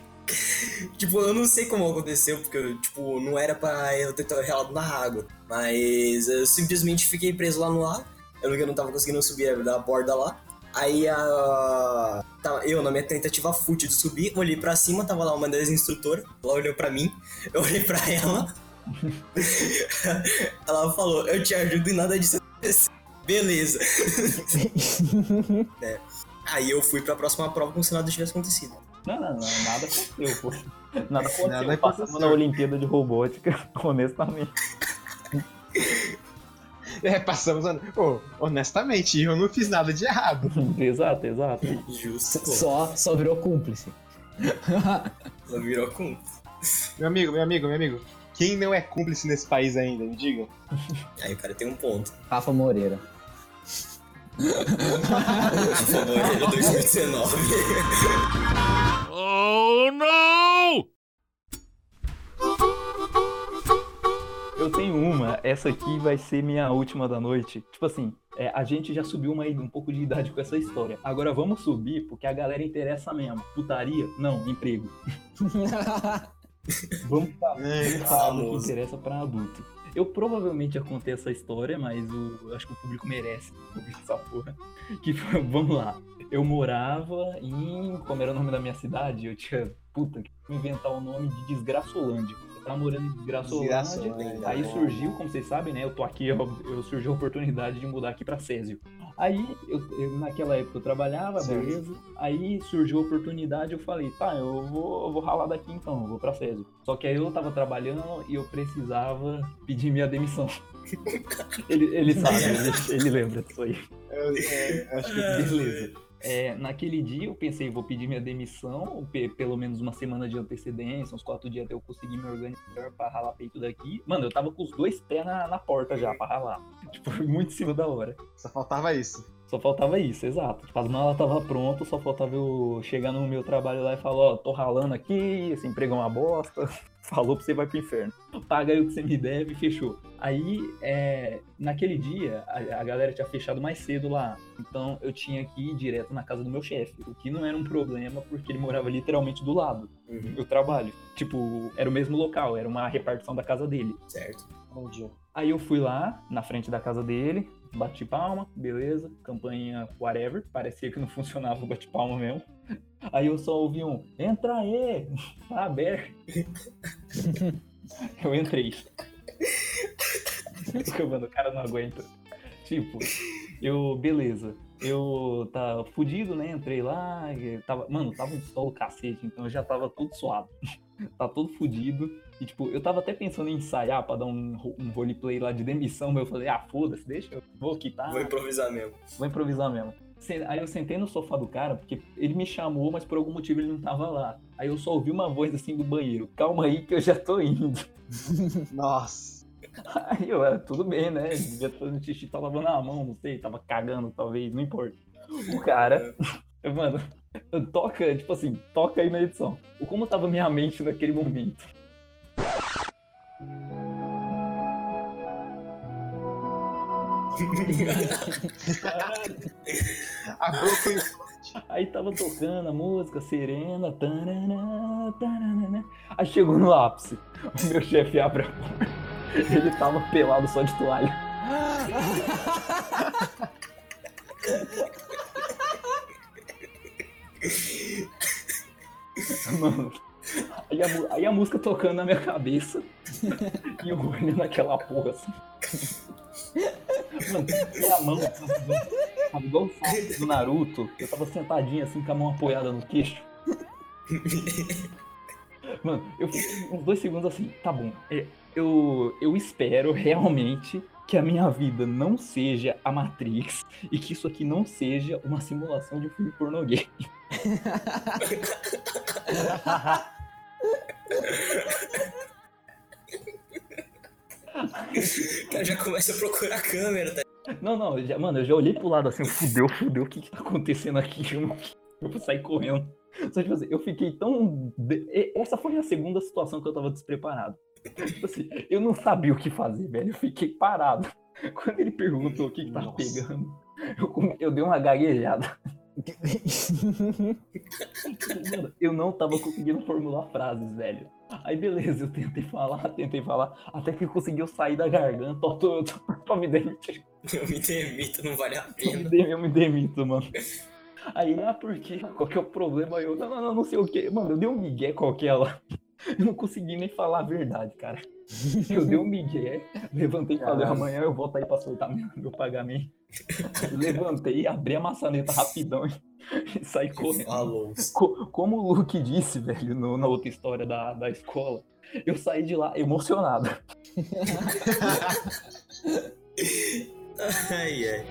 tipo, eu não sei como aconteceu, porque, eu, tipo, não era pra eu ter relado na água. Mas eu simplesmente fiquei preso lá no lago. Eu não- eu não tava conseguindo subir da borda lá. Aí a. eu, na minha tentativa fútil de subir, olhei pra cima, tava lá uma das instrutoras. Ela olhou pra mim, eu olhei pra ela. ela falou: Eu te ajudo e nada disso. Beleza. É. Aí eu fui pra próxima prova como se nada tivesse acontecido. Não, não, não, nada aconteceu, pô. Nada aconteceu. Nada Passamos na Olimpíada de Robótica, honestamente. É, passamos a... Honestamente, eu não fiz nada de errado. exato, exato. Justo. Só, só virou cúmplice. Ela virou com. Meu amigo, meu amigo, meu amigo. Quem não é cúmplice nesse país ainda, me diga? Aí o cara tem um ponto. Rafa Moreira. Rafa Moreira 2019. Oh no! Eu tenho uma, essa aqui vai ser minha última da noite. Tipo assim, é, a gente já subiu uma, um pouco de idade com essa história. Agora vamos subir porque a galera interessa mesmo. Putaria? Não, emprego. Vamos É, falar do que interessa pra adulto. Eu provavelmente já contei essa história, mas o- acho que o público merece ouvir essa porra. Que vamos lá. Eu morava em. Como era o nome da minha cidade? Eu tinha puta, que vou inventar o nome de Desgraçolândia. Tava morando em Desgraçolândia. Desgraçolândia. Aí surgiu, como vocês sabem, né? Eu tô aqui, eu, eu surgiu a oportunidade de mudar aqui pra Césio. Aí, eu, eu- naquela época eu trabalhava, Sim. beleza. Aí surgiu a oportunidade, eu falei, tá, eu vou, eu vou ralar daqui então, eu vou pra Césio. Só que aí eu tava trabalhando e eu precisava pedir minha demissão. ele, ele sabe, ele, ele lembra disso aí. Eu, é, acho que Beleza. É, naquele dia eu pensei, vou pedir minha demissão, pe- pelo menos uma semana de antecedência, uns quatro dias até eu conseguir me organizar pra ralar peito daqui. Mano, eu tava com os dois pés na, na porta já pra ralar. Tipo, muito em cima da hora. só faltava isso. Só faltava isso, exato. Tipo, as malas tava pronto, só faltava eu chegar no meu trabalho lá e falar, ó, tô ralando aqui, esse emprego é uma bosta. Falou pra você vai pro inferno. Paga aí o que você me deve, fechou. Aí, é, naquele dia, a, a galera tinha fechado mais cedo lá. Então eu tinha que ir direto na casa do meu chefe. O que não era um problema, porque ele morava literalmente do lado Uhum, do meu trabalho. Tipo, era o mesmo local, era uma repartição da casa dele. certo. Bom dia. Aí eu fui lá, na frente da casa dele, bati palma, beleza, campanha whatever, parecia que não funcionava o bate-palma mesmo. Aí eu só ouvi um, entra aí, tá aberto. eu entrei. Mano, o cara não aguenta. Tipo, eu, beleza, eu tava fudido, né, entrei lá, tava, mano, tava um sol cacete, então eu já tava todo suado. tá todo fudido. E, tipo, eu tava até pensando em ensaiar pra dar um, um roleplay lá de demissão, mas eu falei, ah, foda-se, deixa, eu vou quitar, Vou improvisar mesmo. vou improvisar mesmo. Aí eu sentei no sofá do cara, porque ele me chamou, mas por algum motivo ele não tava lá. Aí eu só ouvi uma voz assim do banheiro, calma aí que eu já tô indo. Nossa. Aí eu, ah, tudo bem, né? Devia estar no xixi, tá lavando a mão, não sei, tava cagando talvez, não importa. O cara, mano, toca, tipo assim, toca aí na edição. O como tava minha mente naquele momento. Aí tava tocando a música serena, tanana, tanana. Aí chegou no ápice. O meu chefe abre a porta. Ele tava pelado só de toalha. Mano, aí a, a música tocando na minha cabeça e eu olhando aquela porra assim. Mano, minha mão, sabe, igual o Sasuke do Naruto, eu tava sentadinho assim com a mão apoiada no queixo. Mano, eu fiquei uns dois segundos assim, tá bom, é, eu, eu espero realmente que a minha vida não seja a Matrix e que isso aqui não seja uma simulação de um filme. O cara já começa a procurar a câmera, tá? Não, não, já- mano, eu já olhei pro lado assim, fudeu, fudeu, o que que tá acontecendo aqui? Eu, não, eu vou sair correndo. Só tipo assim, eu fiquei tão. de- e- Essa foi a segunda situação que eu tava despreparado. Tipo assim, eu não sabia o que fazer, velho. Eu fiquei parado. Quando ele perguntou o que, que tava Nossa. pegando, eu, eu dei uma gaguejada. Mano, eu não tava conseguindo formular frases, velho. Aí beleza, eu tentei falar, tentei falar, até que conseguiu sair da garganta, ó, tô, tô, pra me demitir. Eu me demito, não vale a Eu me pena. dei- eu me demito, mano. Aí ah, por quê? Qual que é o problema? Eu, não, não, não, não sei o quê. Mano, eu dei um migué qualquer lá. Eu não consegui nem falar a verdade, cara. Eu dei um migué, levantei e falei, amanhã eu volto aí pra soltar meu, meu pagamento. Levantei, abri a maçaneta rapidão e, saí correndo. Co- como o Luke disse, velho, no- na outra história da, da escola, eu saí de lá emocionado. Ai, ai.